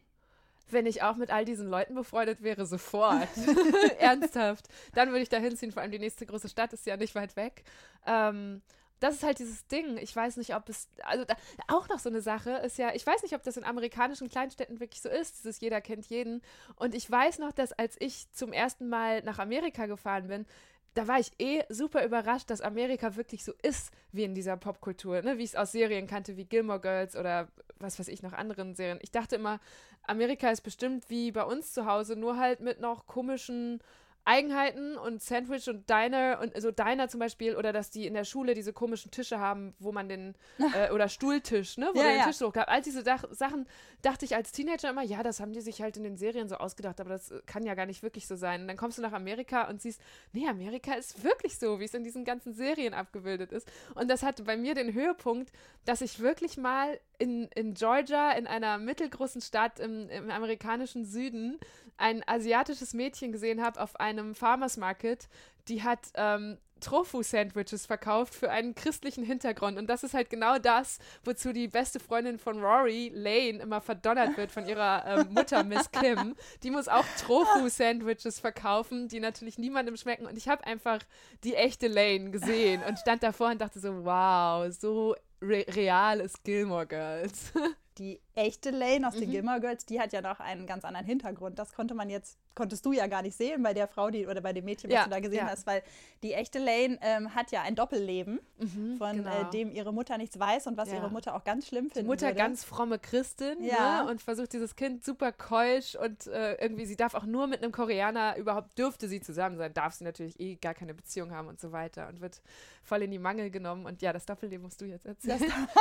Wenn ich auch mit all diesen Leuten befreundet wäre, sofort. <laughs> Ernsthaft. Dann würde ich da hinziehen, vor allem die nächste große Stadt ist ja nicht weit weg. Ähm, das ist halt dieses Ding. Ich weiß nicht, ob es, also da, auch noch so eine Sache ist ja, ich weiß nicht, ob das in amerikanischen Kleinstädten wirklich so ist, dieses jeder kennt jeden. Und ich weiß noch, dass als ich zum ersten Mal nach Amerika gefahren bin, da war ich eh super überrascht, dass Amerika wirklich so ist wie in dieser Popkultur, ne? wie ich es aus Serien kannte, wie Gilmore Girls oder was weiß ich, noch anderen Serien. Ich dachte immer, Amerika ist bestimmt wie bei uns zu Hause, nur halt mit noch komischen Eigenheiten und Sandwich und Diner und so Diner zum Beispiel oder dass die in der Schule diese komischen Tische haben, wo man den <laughs> äh, oder Stuhltisch, ne, wo Ja, den ja. Tisch so gab. All diese Dach Sachen dachte ich als Teenager immer, ja, das haben die sich halt in den Serien so ausgedacht, aber das äh, kann ja gar nicht wirklich so sein. Und dann kommst du nach Amerika und siehst, nee, Amerika ist wirklich so, wie es in diesen ganzen Serien abgebildet ist. Und das hatte bei mir den Höhepunkt, dass ich wirklich mal in, in Georgia, in einer mittelgroßen Stadt im, im amerikanischen Süden, ein asiatisches Mädchen gesehen habe auf einem Farmers Market, die hat ähm, Tofu-Sandwiches verkauft für einen christlichen Hintergrund. Und das ist halt genau das, wozu die beste Freundin von Rory, Lane, immer verdonnert wird von ihrer ähm, Mutter, Miss Kim. Die muss auch Tofu-Sandwiches verkaufen, die natürlich niemandem schmecken. Und ich habe einfach die echte Lane gesehen und stand davor und dachte so, wow, so re real ist Gilmore Girls. Die echte Lane aus den Mhm. Gilmore Girls, die hat ja noch einen ganz anderen Hintergrund. Das konnte man jetzt, konntest du ja gar nicht sehen bei der Frau, die oder bei dem Mädchen, was Ja, du da gesehen ja. hast, weil die echte Lane ähm, hat ja ein Doppelleben, von genau. äh, dem ihre Mutter nichts weiß und was Ja. ihre Mutter auch ganz schlimm Die findet. Mutter würde. ganz fromme Christin Ja. ne? und versucht dieses Kind super keusch und äh, irgendwie, sie darf auch nur mit einem Koreaner, überhaupt dürfte sie zusammen sein, darf sie natürlich eh gar keine Beziehung haben und so weiter und wird voll in die Mangel genommen. Und ja, das Doppelleben musst du jetzt erzählen.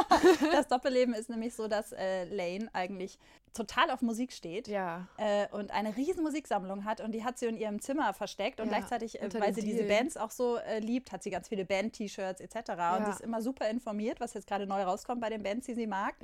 Das, <laughs> <laughs> das Doppelleben ist nämlich so, dass äh, Lane eigentlich total auf Musik steht. ja. äh, und eine riesen Musiksammlung hat und die hat sie in ihrem Zimmer versteckt und Ja, gleichzeitig, äh, weil sie diese Dielen. Bands auch so äh, liebt, hat sie ganz viele Band-T-Shirts etc. Und Ja. sie ist immer super informiert, was jetzt gerade neu rauskommt bei den Bands, die sie mag.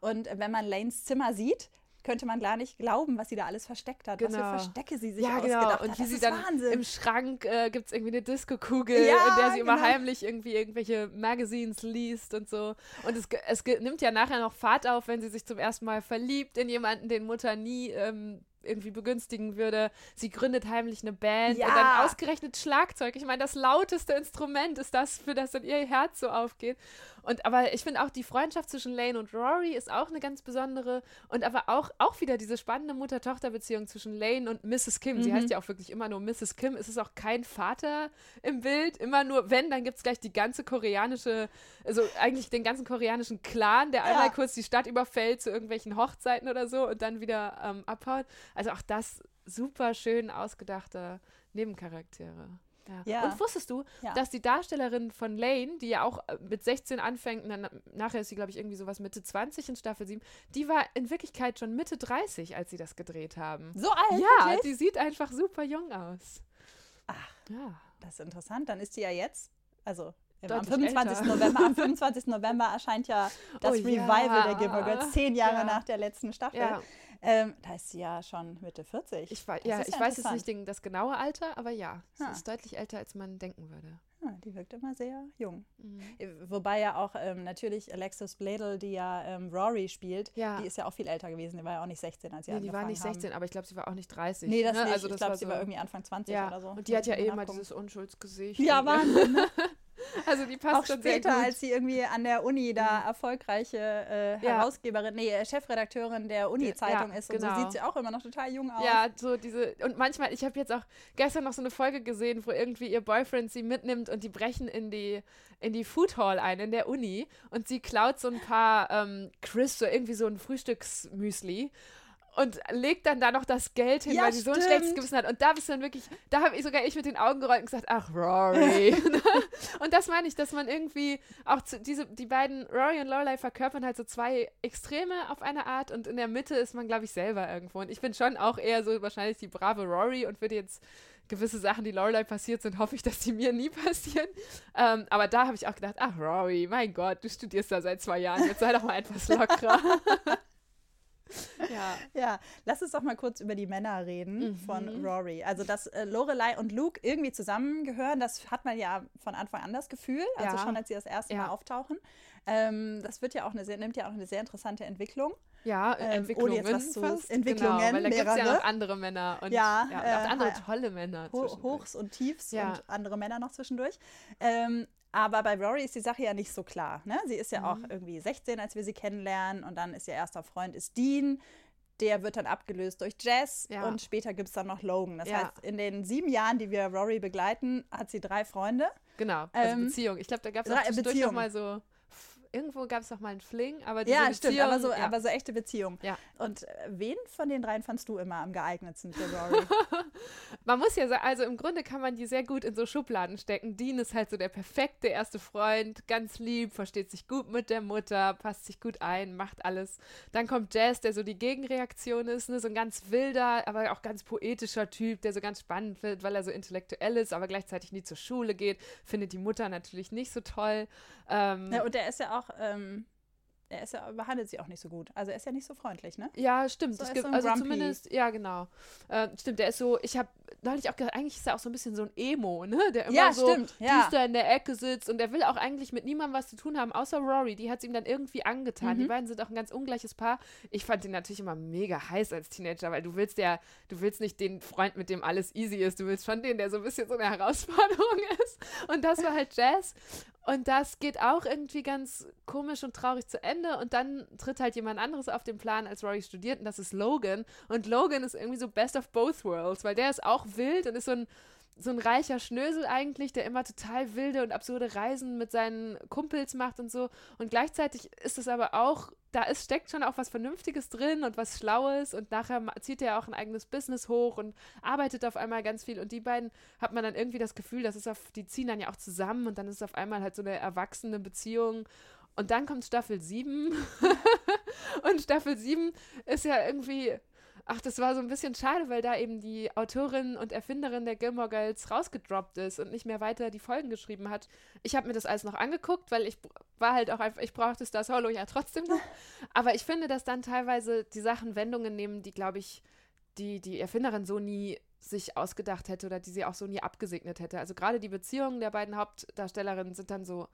Und äh, wenn man Lanes Zimmer sieht, könnte man gar nicht glauben, was sie da alles versteckt hat, was Genau. für Verstecke sie sich Ja, ausgedacht genau. hat. Und wie das sie ist dann Wahnsinn. im Schrank äh, gibt es irgendwie eine Disco-Kugel, Ja, in der sie immer genau. heimlich irgendwie irgendwelche Magazines liest und so. Und es, es nimmt ja nachher noch Fahrt auf, wenn sie sich zum ersten Mal verliebt in jemanden, den Mutter nie ähm, irgendwie begünstigen würde. Sie gründet heimlich eine Band Ja. und dann ausgerechnet Schlagzeug. Ich meine, das lauteste Instrument ist das, für das dann ihr Herz so aufgeht. Und aber ich finde auch die Freundschaft zwischen Lane und Rory ist auch eine ganz besondere und aber auch, auch wieder diese spannende Mutter-Tochter-Beziehung zwischen Lane und Mrs. Kim. Sie Mhm. heißt ja auch wirklich immer nur Mrs. Kim. Es ist auch kein Vater im Bild. Immer nur, wenn, dann gibt es gleich die ganze koreanische, also eigentlich den ganzen koreanischen Clan, der einmal Ja. kurz die Stadt überfällt zu irgendwelchen Hochzeiten oder so und dann wieder ähm, abhaut. Also auch das super schön ausgedachte Nebencharaktere. Ja. Und wusstest du, Ja. dass die Darstellerin von Lane, die ja auch äh, mit 16 anfängt, und dann, nachher ist sie, glaube ich, irgendwie sowas Mitte 20 in Staffel 7, die war in Wirklichkeit schon Mitte 30, als sie das gedreht haben. so alt, ja, wirklich? die sieht einfach super jung aus. Ach. Ja. Das ist interessant. Dann ist sie ja jetzt, also am 25. November, am <laughs> 25. November erscheint ja das oh, Revival ja. der Gilmore Girls, zehn Jahre ja. nach der letzten Staffel. Ja. Ähm, da ist sie ja schon Mitte 40. Ich, ja, ich weiß jetzt nicht das genaue Alter, aber ja, sie ist deutlich älter, als man denken würde. Ja, die wirkt immer sehr jung. Mhm. Äh, wobei ja auch ähm, natürlich Alexis Bladel, die ja ähm, Rory spielt, ja. die ist ja auch viel älter gewesen. Die war ja auch nicht 16, als sie nee, angefangen die war nicht 16, haben. aber ich glaube, sie war auch nicht 30. Nee, das ne? nicht. Also das ich glaube, sie war irgendwie Anfang 20 ja. oder so. Und die hat ja eh immer dieses Unschuldsgesicht. Ja, Wahnsinn. Ne? <laughs> Also die passt auch schon später, als sie irgendwie an der Uni da mhm. erfolgreiche äh, Herausgeberin, nee, Chefredakteurin der Uni-Zeitung ja, ist. Und genau. so sieht sie auch immer noch total jung aus. Ja, so diese, und manchmal, ich habe jetzt auch gestern noch so eine Folge gesehen, wo irgendwie ihr Boyfriend sie mitnimmt und die brechen in die, in die Food Hall ein, in der Uni und sie klaut so ein paar ähm, Crisps, so irgendwie so ein Frühstücksmüsli und legt dann da noch das Geld hin, ja, weil sie so ein schlechtes Gewissen hat. Und da bist du dann wirklich, da habe ich sogar ich mit den Augen gerollt und gesagt, ach, Rory. <laughs> <laughs> und das meine ich, dass man irgendwie auch zu, diese, die beiden, Rory und Lorelei verkörpern halt so zwei Extreme auf eine Art und in der Mitte ist man, glaube ich, selber irgendwo. Und ich bin schon auch eher so wahrscheinlich die brave Rory und würde jetzt gewisse Sachen, die Lorelei passiert sind, hoffe ich, dass die mir nie passieren. Ähm, aber da habe ich auch gedacht, ach, Rory, mein Gott, du studierst da seit zwei Jahren, jetzt sei doch mal etwas lockerer. <laughs> Ja. <laughs> ja, lass uns doch mal kurz über die Männer reden mhm. von Rory. Also, dass äh, Lorelei und Luke irgendwie zusammengehören, das hat man ja von Anfang an das Gefühl, also ja. schon als sie das erste ja. Mal auftauchen. Ähm, das wird ja auch eine sehr, nimmt ja auch eine sehr interessante Entwicklung. Ja, ähm, Entwicklungen ohne jetzt was fast. Entwicklungen, genau, weil da gibt es ja noch andere Männer und, ja, ja, und äh, andere tolle Männer. Hochs und Tiefs ja. und andere Männer noch zwischendurch. Ähm, aber bei Rory ist die Sache ja nicht so klar. Ne? Sie ist ja mhm. auch irgendwie 16, als wir sie kennenlernen. Und dann ist ihr erster Freund ist Dean. Der wird dann abgelöst durch Jess. Ja. Und später gibt es dann noch Logan. Das ja. heißt, in den sieben Jahren, die wir Rory begleiten, hat sie drei Freunde. Genau, also ähm, Beziehung. Ich glaube, da gab es auch noch mal so irgendwo gab es noch mal einen Fling, aber diese Ja, Beziehung, stimmt, aber so, ja. aber so echte Beziehung. Ja. Und äh, wen von den dreien fandst du immer am geeignetsten für Rory? <laughs> man muss ja sagen, also im Grunde kann man die sehr gut in so Schubladen stecken. Dean ist halt so der perfekte erste Freund, ganz lieb, versteht sich gut mit der Mutter, passt sich gut ein, macht alles. Dann kommt Jazz, der so die Gegenreaktion ist, ne? so ein ganz wilder, aber auch ganz poetischer Typ, der so ganz spannend wird, weil er so intellektuell ist, aber gleichzeitig nie zur Schule geht, findet die Mutter natürlich nicht so toll. Ähm, ja, und der ist ja auch, ähm, er ist ja, behandelt sie auch nicht so gut. Also er ist ja nicht so freundlich, ne? Ja, stimmt. So, gibt, so also grumpy. zumindest, ja, genau. Äh, stimmt, der ist so, ich habe neulich auch gedacht, eigentlich ist er auch so ein bisschen so ein Emo, ne? <laughs> Der immer ja, so stimmt, ja. da in der Ecke sitzt und der will auch eigentlich mit niemandem was zu tun haben, außer Rory. Die hat es ihm dann irgendwie angetan. Mhm. Die beiden sind auch ein ganz ungleiches Paar. Ich fand ihn natürlich immer mega heiß als Teenager, weil du willst ja, du willst nicht den Freund, mit dem alles easy ist. Du willst schon den, der so ein bisschen so eine Herausforderung <laughs> ist. Und das war halt Jazz. Und das geht auch irgendwie ganz komisch und traurig zu Ende. Und dann tritt halt jemand anderes auf den Plan, als Rory studiert. Und das ist Logan. Und Logan ist irgendwie so best of both worlds, weil der ist auch wild und ist so ein, so ein reicher Schnösel eigentlich, der immer total wilde und absurde Reisen mit seinen Kumpels macht und so. Und gleichzeitig ist es aber auch da ist, steckt schon auch was Vernünftiges drin und was Schlaues. Und nachher zieht er auch ein eigenes Business hoch und arbeitet auf einmal ganz viel. Und die beiden hat man dann irgendwie das Gefühl, dass es auf, die ziehen dann ja auch zusammen und dann ist es auf einmal halt so eine erwachsene Beziehung. Und dann kommt Staffel 7 <laughs> und Staffel 7 ist ja irgendwie Ach, das war so ein bisschen schade, weil da eben die Autorin und Erfinderin der Gilmore Girls rausgedroppt ist und nicht mehr weiter die Folgen geschrieben hat. Ich habe mir das alles noch angeguckt, weil ich war halt auch einfach, ich brauchte Star Solo ja trotzdem noch. <laughs> Aber ich finde, dass dann teilweise die Sachen Wendungen nehmen, die, glaube ich, die, die Erfinderin so nie sich ausgedacht hätte oder die sie auch so nie abgesegnet hätte. Also gerade die Beziehungen der beiden Hauptdarstellerinnen sind dann so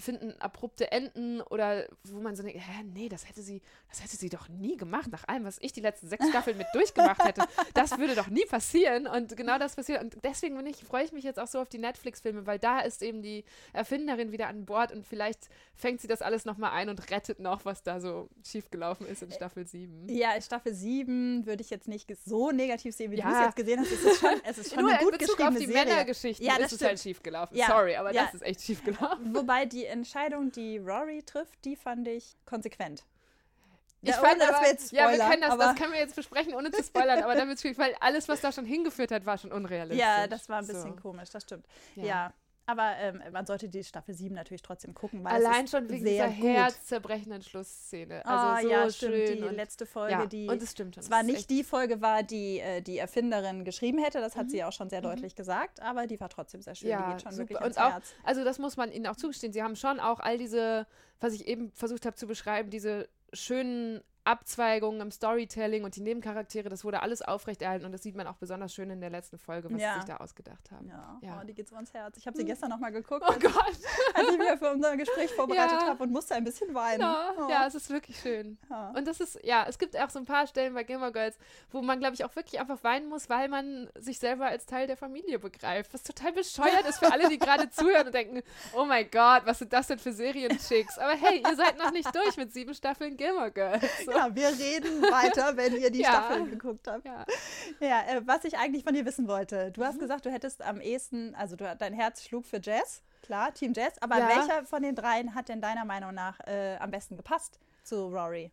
finden abrupte Enden oder wo man so denkt, hä, nee, das hätte sie, das hätte sie doch nie gemacht, nach allem, was ich die letzten sechs Staffeln mit durchgemacht hätte. <laughs> Das würde doch nie passieren. Und genau das passiert. Und deswegen bin ich, freue ich mich jetzt auch so auf die Netflix-Filme, weil da ist eben die Erfinderin wieder an Bord und vielleicht fängt sie das alles nochmal ein und rettet noch, was da so schiefgelaufen ist in Staffel 7. Ja, in Staffel 7 würde ich jetzt nicht so negativ sehen, wie ja. du es jetzt gesehen hast. Es ist schon, es ist <laughs> schon Nur eine gut geschriebene auf die Serie. Männergeschichten ja, das ist es halt schiefgelaufen. Ja. Sorry, aber ja. das ist echt schiefgelaufen. Wobei die Entscheidung, die Rory trifft, die fand ich konsequent. Ich ja, fand aber, jetzt ja, wir können das, das können wir jetzt besprechen, ohne zu spoilern, aber damit weil alles, was da schon hingeführt hat, war schon unrealistisch. Ja, das war ein bisschen so. komisch, das stimmt. Ja. ja. Aber ähm, man sollte die Staffel 7 natürlich trotzdem gucken. Weil Allein schon wegen dieser gut. herzzerbrechenden Schlussszene. Also oh, so ja, stimmt. Schön die letzte Folge, ja, die und es stimmt schon. zwar nicht die Folge war, die äh, die Erfinderin geschrieben hätte, das hat mhm. sie auch schon sehr mhm. deutlich gesagt, aber die war trotzdem sehr schön. Ja, die geht schon super. wirklich ins und auch, Herz. Also das muss man ihnen auch zugestehen. Sie haben schon auch all diese, was ich eben versucht habe zu beschreiben, diese schönen Abzweigungen im Storytelling und die Nebencharaktere, das wurde alles aufrechterhalten und das sieht man auch besonders schön in der letzten Folge, was ja. sie sich da ausgedacht haben. Ja, ja. Oh, die geht so ans Herz. Ich habe sie hm. gestern nochmal geguckt, oh Gott. Als ich mir für unser Gespräch vorbereitet ja. habe und musste ein bisschen weinen. Ja, oh. ja es ist wirklich schön. Und das ist, ja, es gibt auch so ein paar Stellen bei Gamer Girls, wo man, glaube ich, auch wirklich einfach weinen muss, weil man sich selber als Teil der Familie begreift, was total bescheuert ist für alle, die gerade <laughs> zuhören und denken, oh mein Gott, was sind das denn für Serienchicks? Aber hey, ihr seid noch nicht durch mit sieben Staffeln Gamer Girls. So. Ja, wir reden weiter, wenn ihr die ja. Staffeln geguckt habt. Ja, ja äh, was ich eigentlich von dir wissen wollte. Du hast mhm. gesagt, du hättest am ehesten, also du, dein Herz schlug für Jazz, klar, Team Jazz. Aber ja. welcher von den dreien hat denn deiner Meinung nach äh, am besten gepasst zu Rory?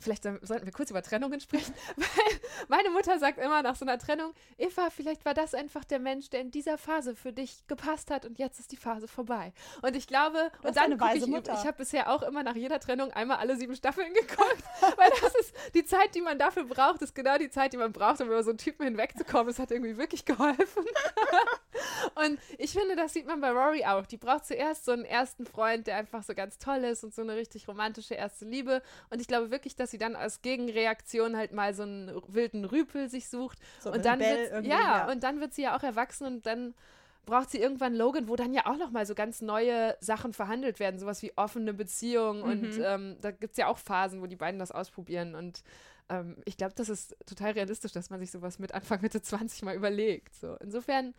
vielleicht sollten wir kurz über Trennungen sprechen, <laughs> weil meine Mutter sagt immer nach so einer Trennung, Eva, vielleicht war das einfach der Mensch, der in dieser Phase für dich gepasst hat und jetzt ist die Phase vorbei. Und ich glaube, und dann gucke ich, Mutter. ich habe bisher auch immer nach jeder Trennung einmal alle sieben Staffeln <laughs> geguckt, weil das ist die Zeit, die man dafür braucht, ist genau die Zeit, die man braucht, um über so einen Typen hinwegzukommen. Es hat irgendwie wirklich geholfen. <laughs> und ich finde, das sieht man bei Rory auch. Die braucht zuerst so einen ersten Freund, der einfach so ganz toll ist und so eine richtig romantische erste Liebe. Und ich glaube wirklich, dass sie dann als Gegenreaktion halt mal so einen wilden Rüpel sich sucht. So und dann wird, ja, ja, und dann wird sie ja auch erwachsen und dann braucht sie irgendwann Logan, wo dann ja auch noch mal so ganz neue Sachen verhandelt werden, sowas wie offene Beziehungen mhm. und ähm, da gibt es ja auch Phasen, wo die beiden das ausprobieren und ähm, ich glaube, das ist total realistisch, dass man sich sowas mit Anfang Mitte 20 mal überlegt. So. Insofern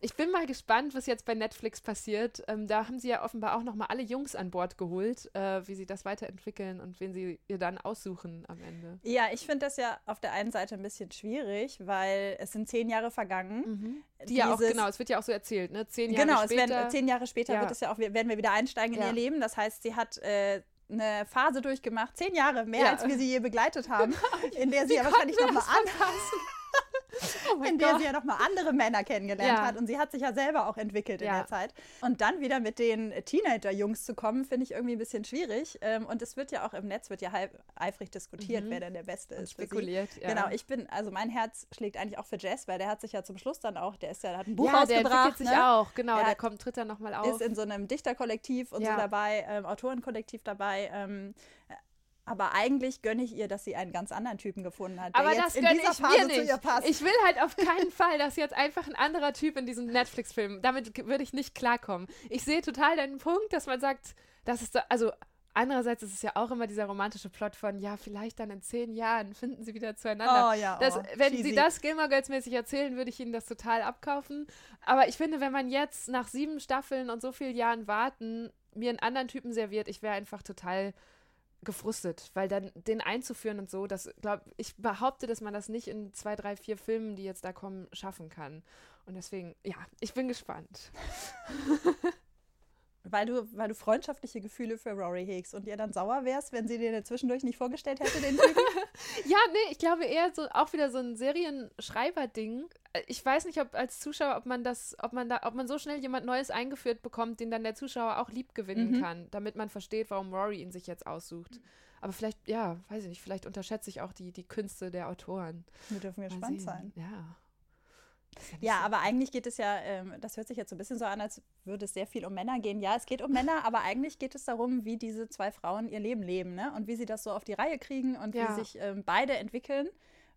ich bin mal gespannt, was jetzt bei Netflix passiert. Ähm, da haben sie ja offenbar auch noch mal alle Jungs an Bord geholt, äh, wie sie das weiterentwickeln und wen sie ihr dann aussuchen am Ende. Ja, ich finde das ja auf der einen Seite ein bisschen schwierig, weil es sind zehn Jahre vergangen. Mhm. Die ja auch, genau, es wird ja auch so erzählt, ne? Zehn Jahre genau, später. Genau, zehn Jahre später ja. wird es ja auch, werden wir wieder einsteigen in ja. ihr Leben. Das heißt, sie hat äh, eine Phase durchgemacht, zehn Jahre, mehr ja. als wir sie je begleitet haben, <laughs> in der sie ja wahrscheinlich nochmal anpassen. Oh in der sie ja nochmal andere Männer kennengelernt ja. hat. Und sie hat sich ja selber auch entwickelt in der Zeit. Und dann wieder mit den Teenager-Jungs zu kommen, finde ich irgendwie ein bisschen schwierig. Ähm, und es wird ja auch im Netz wird ja eifrig diskutiert, mhm. wer denn der Beste ist. Spekuliert, ja. Genau, ich bin, also mein Herz schlägt eigentlich auch für Jazz, weil der hat sich ja zum Schluss dann auch, der ist ja, hat ein Buch ja. Der entwickelt sich ne? auch, genau, der, der kommt, tritt dann nochmal auf. Ist in so einem Dichterkollektiv und ja. so dabei, ähm, Autorenkollektiv dabei. Ähm, aber eigentlich gönne ich ihr, dass sie einen ganz anderen Typen gefunden hat. Aber das gönne ich Phase mir nicht. Ich will halt auf keinen Fall, dass jetzt einfach ein anderer Typ in diesem Netflix-Film. Damit würde ich nicht klarkommen. Ich sehe total deinen Punkt, dass man sagt, das ist so, also andererseits ist es ja auch immer dieser romantische Plot von, ja, vielleicht dann in zehn Jahren finden sie wieder zueinander. Oh ja, das, oh, wenn cheesy. sie das Gilmore Girls mäßig erzählen, würde ich ihnen das total abkaufen. Aber ich finde, wenn man jetzt nach sieben Staffeln und so vielen Jahren warten mir einen anderen Typen serviert, ich wäre einfach total gefrustet, weil dann den einzuführen und so, das glaube ich behaupte, dass man das nicht in zwei, drei, vier Filmen, die jetzt da kommen, schaffen kann. Und deswegen, ja, ich bin gespannt. <laughs> Weil du, weil du freundschaftliche Gefühle für Rory hegst und ihr dann sauer wärst, wenn sie dir zwischendurch nicht vorgestellt hätte, den Typen? <laughs> ja, nee, ich glaube eher so auch wieder so ein Serienschreiber-Ding. Ich weiß nicht, ob als Zuschauer, ob man das, ob man da, ob man so schnell jemand Neues eingeführt bekommt, den dann der Zuschauer auch lieb gewinnen mhm. kann, damit man versteht, warum Rory ihn sich jetzt aussucht. Aber vielleicht, ja, weiß ich nicht, vielleicht unterschätze ich auch die, die Künste der Autoren. Wir dürfen gespannt sein. Ja. Ja, aber eigentlich geht es ja, ähm, das hört sich jetzt so ein bisschen so an, als würde es sehr viel um Männer gehen. Ja, es geht um Männer, aber eigentlich geht es darum, wie diese zwei Frauen ihr Leben leben ne? und wie sie das so auf die Reihe kriegen und ja. wie sich ähm, beide entwickeln.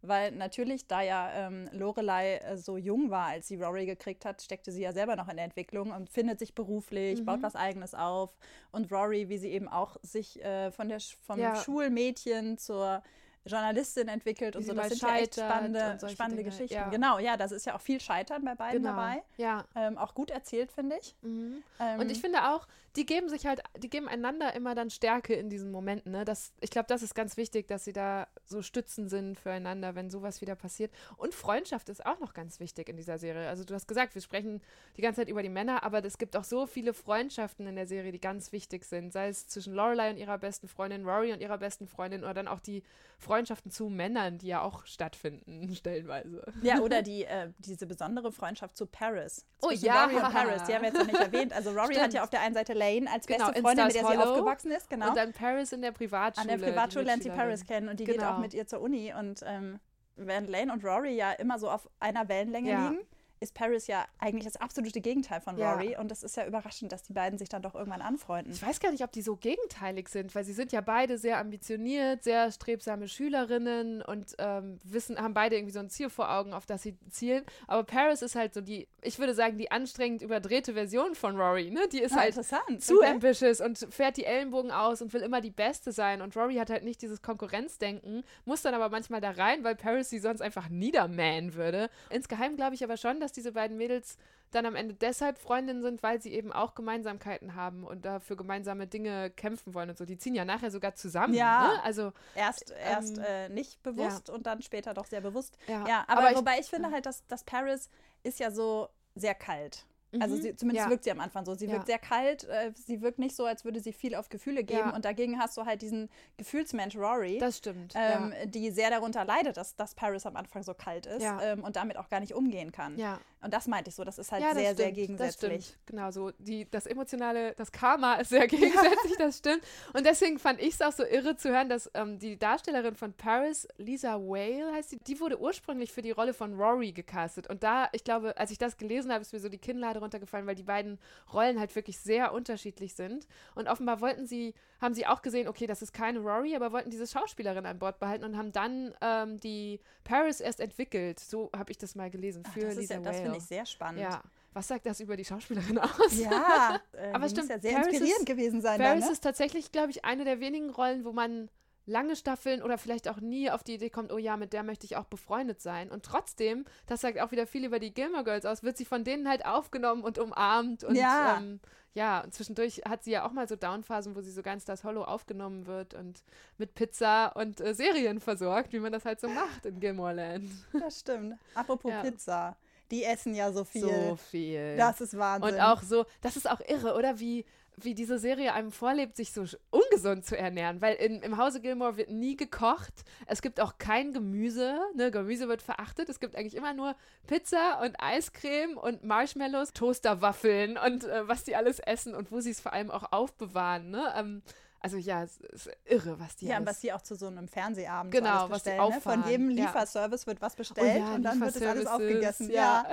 Weil natürlich, da ja ähm, Lorelei äh, so jung war, als sie Rory gekriegt hat, steckte sie ja selber noch in der Entwicklung und findet sich beruflich, mhm. baut was Eigenes auf. Und Rory, wie sie eben auch sich äh, von der, vom ja. Schulmädchen zur Journalistin entwickelt und so. Das sind ja echt spannende, spannende Geschichten. Ja. Genau, ja, das ist ja auch viel Scheitern bei beiden genau. dabei. Ja. Ähm, auch gut erzählt, finde ich. Mhm. Ähm, und ich finde auch, die geben sich halt, die geben einander immer dann Stärke in diesen Momenten. Ne? Das, ich glaube, das ist ganz wichtig, dass sie da so stützen sind füreinander, wenn sowas wieder passiert. Und Freundschaft ist auch noch ganz wichtig in dieser Serie. Also du hast gesagt, wir sprechen die ganze Zeit über die Männer, aber es gibt auch so viele Freundschaften in der Serie, die ganz wichtig sind. Sei es zwischen Lorelei und ihrer besten Freundin, Rory und ihrer besten Freundin oder dann auch die Freundschaft Freundschaften zu Männern, die ja auch stattfinden, <laughs> stellenweise. Ja, oder die, äh, diese besondere Freundschaft zu Paris. Oh ja. Rory und Paris, die haben wir jetzt noch nicht erwähnt. Also Rory Stimmt. hat ja auf der einen Seite Lane als beste genau, Freundin, mit der sie Hollow. aufgewachsen ist, genau. Und dann Paris in der Privatschule. An der Privatschule lernt sie Paris kennen und die genau. geht auch mit ihr zur Uni. Und ähm, während Lane und Rory ja immer so auf einer Wellenlänge ja. liegen, ist Paris ja eigentlich das absolute Gegenteil von Rory. Ja. Und das ist ja überraschend, dass die beiden sich dann doch irgendwann anfreunden. Ich weiß gar nicht, ob die so gegenteilig sind, weil sie sind ja beide sehr ambitioniert, sehr strebsame Schülerinnen und ähm, wissen, haben beide irgendwie so ein Ziel vor Augen, auf das sie zielen. Aber Paris ist halt so die, ich würde sagen, die anstrengend überdrehte Version von Rory. Ne? Die ist ah, halt zu okay. ambitious und fährt die Ellenbogen aus und will immer die Beste sein. Und Rory hat halt nicht dieses Konkurrenzdenken, muss dann aber manchmal da rein, weil Paris sie sonst einfach niedermähen würde. Insgeheim glaube ich aber schon, dass dass diese beiden Mädels dann am Ende deshalb Freundinnen sind, weil sie eben auch Gemeinsamkeiten haben und dafür gemeinsame Dinge kämpfen wollen und so. Die ziehen ja nachher sogar zusammen. Ja. Ne? Also erst, ähm, erst äh, nicht bewusst ja. und dann später doch sehr bewusst. Ja, ja aber, aber ich, wobei ich finde halt, dass, dass Paris ist ja so sehr kalt. Also mhm. sie, zumindest ja. wirkt sie am Anfang so. Sie ja. wirkt sehr kalt, äh, sie wirkt nicht so, als würde sie viel auf Gefühle geben. Ja. Und dagegen hast du halt diesen Gefühlsmensch Rory. Das stimmt. Ähm, die sehr darunter leidet, dass, dass Paris am Anfang so kalt ist ähm, und damit auch gar nicht umgehen kann. Ja. Und das meinte ich so, das ist halt sehr, sehr gegensätzlich. Das stimmt. Genau, so die, das emotionale, das Karma ist sehr <laughs> gegensätzlich, das stimmt. Und deswegen fand ich es auch so irre zu hören, dass ähm, die Darstellerin von Paris, Lisa Whale heißt sie, die wurde ursprünglich für die Rolle von Rory gecastet. Und da, ich glaube, als ich das gelesen habe, ist mir so die Kinnlade runtergefallen, weil die beiden Rollen halt wirklich sehr unterschiedlich sind. Und offenbar wollten sie, haben sie auch gesehen, okay, das ist keine Rory, aber wollten diese Schauspielerin an Bord behalten und haben dann ähm, die Paris erst entwickelt. So habe ich das mal gelesen für Ach, Lisa ja, Das finde ich sehr spannend. Ja. Was sagt das über die Schauspielerin aus? Ja, <laughs> äh, aber stimmt. Muss ja sehr Paris inspirierend ist, gewesen sein. Paris dann, ne? ist tatsächlich, glaube ich, eine der wenigen Rollen, wo man lange Staffeln oder vielleicht auch nie auf die Idee kommt, oh ja, mit der möchte ich auch befreundet sein. Und trotzdem, das sagt auch wieder viel über die Gilmore Girls aus, wird sie von denen halt aufgenommen und umarmt. Und ja, ähm, ja und zwischendurch hat sie ja auch mal so Downphasen, wo sie so ganz das Hollow aufgenommen wird und mit Pizza und äh, Serien versorgt, wie man das halt so macht in Gilmore Land. <laughs> Das stimmt. Apropos ja. Pizza. Die essen ja so viel. So viel. Das ist Wahnsinn. Und auch so, das ist auch irre, oder? Wie, wie diese Serie einem vorlebt, sich so ungesund zu ernähren. Weil in, im Hause Gilmore wird nie gekocht. Es gibt auch kein Gemüse. Ne? Gemüse wird verachtet. Es gibt eigentlich immer nur Pizza und Eiscreme und Marshmallows, Toasterwaffeln und äh, was die alles essen und wo sie es vor allem auch aufbewahren. Ne? Ähm, also ja, es ist irre, was die Ja, und was die auch zu so einem Fernsehabend genau, so bestellen. Was ne? Von jedem Lieferservice ja. wird was bestellt oh ja, und dann wird es alles aufgegessen. Ja,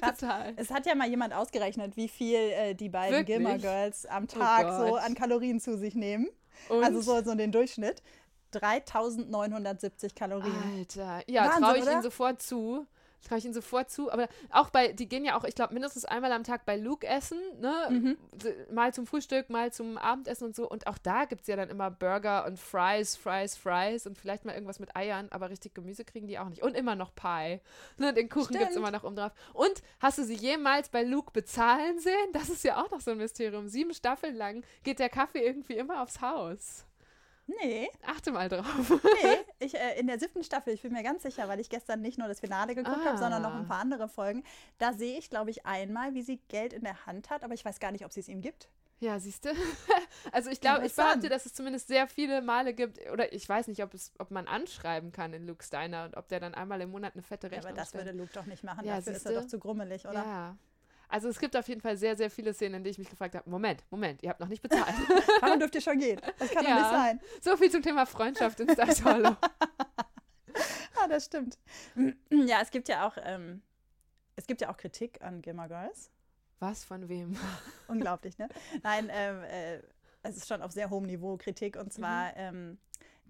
ja. <laughs> total. Es hat ja mal jemand ausgerechnet, wie viel äh, die beiden Wirklich? Gilmore Girls am oh Tag oh so an Kalorien zu sich nehmen. Und? Also so, so den Durchschnitt. 3970 Kalorien. Alter, ja, traue ich oder? Ihnen sofort zu traue ich ihnen sofort zu. Aber auch bei, die gehen ja auch, ich glaube, mindestens einmal am Tag bei Luke essen, ne? Mhm. Mal zum Frühstück, mal zum Abendessen und so. Und auch da gibt es ja dann immer Burger und Fries, Fries, Fries und vielleicht mal irgendwas mit Eiern, aber richtig Gemüse kriegen die auch nicht. Und immer noch Pie. Ne? Den Kuchen gibt es immer noch oben drauf. Und hast du sie jemals bei Luke bezahlen sehen? Das ist ja auch noch so ein Mysterium. Sieben Staffeln lang geht der Kaffee irgendwie immer aufs Haus. Nee. Achte mal drauf. Nee, <laughs> ich, äh, in der siebten Staffel, ich bin mir ganz sicher, weil ich gestern nicht nur das Finale geguckt ah. habe, sondern noch ein paar andere Folgen. Da sehe ich, glaube ich, einmal, wie sie Geld in der Hand hat, aber ich weiß gar nicht, ob sie es ihm gibt. Ja, siehst du? <laughs> also ich glaube, ich behaupte, dass es zumindest sehr viele Male gibt, oder ich weiß nicht, ob, es, ob man anschreiben kann in Luke Steiner und ob der dann einmal im Monat eine fette Rechnung ja, aber das stellt. würde Luke doch nicht machen, ja, dafür ist er doch zu grummelig, oder? Ja, also es gibt auf jeden Fall sehr, sehr viele Szenen, in denen ich mich gefragt habe, Moment, Moment, ihr habt noch nicht bezahlt. <laughs> Warum dürft ihr schon gehen? Das kann ja, doch nicht sein. So viel zum Thema Freundschaft in Stars <laughs> Hollow. ah, das stimmt. Ja, es gibt ja auch, ähm, es gibt ja auch Kritik an Gilmore Girls. Was, von wem? Unglaublich, ne? Nein, ähm, äh, es ist schon auf sehr hohem Niveau Kritik und zwar mhm. ähm,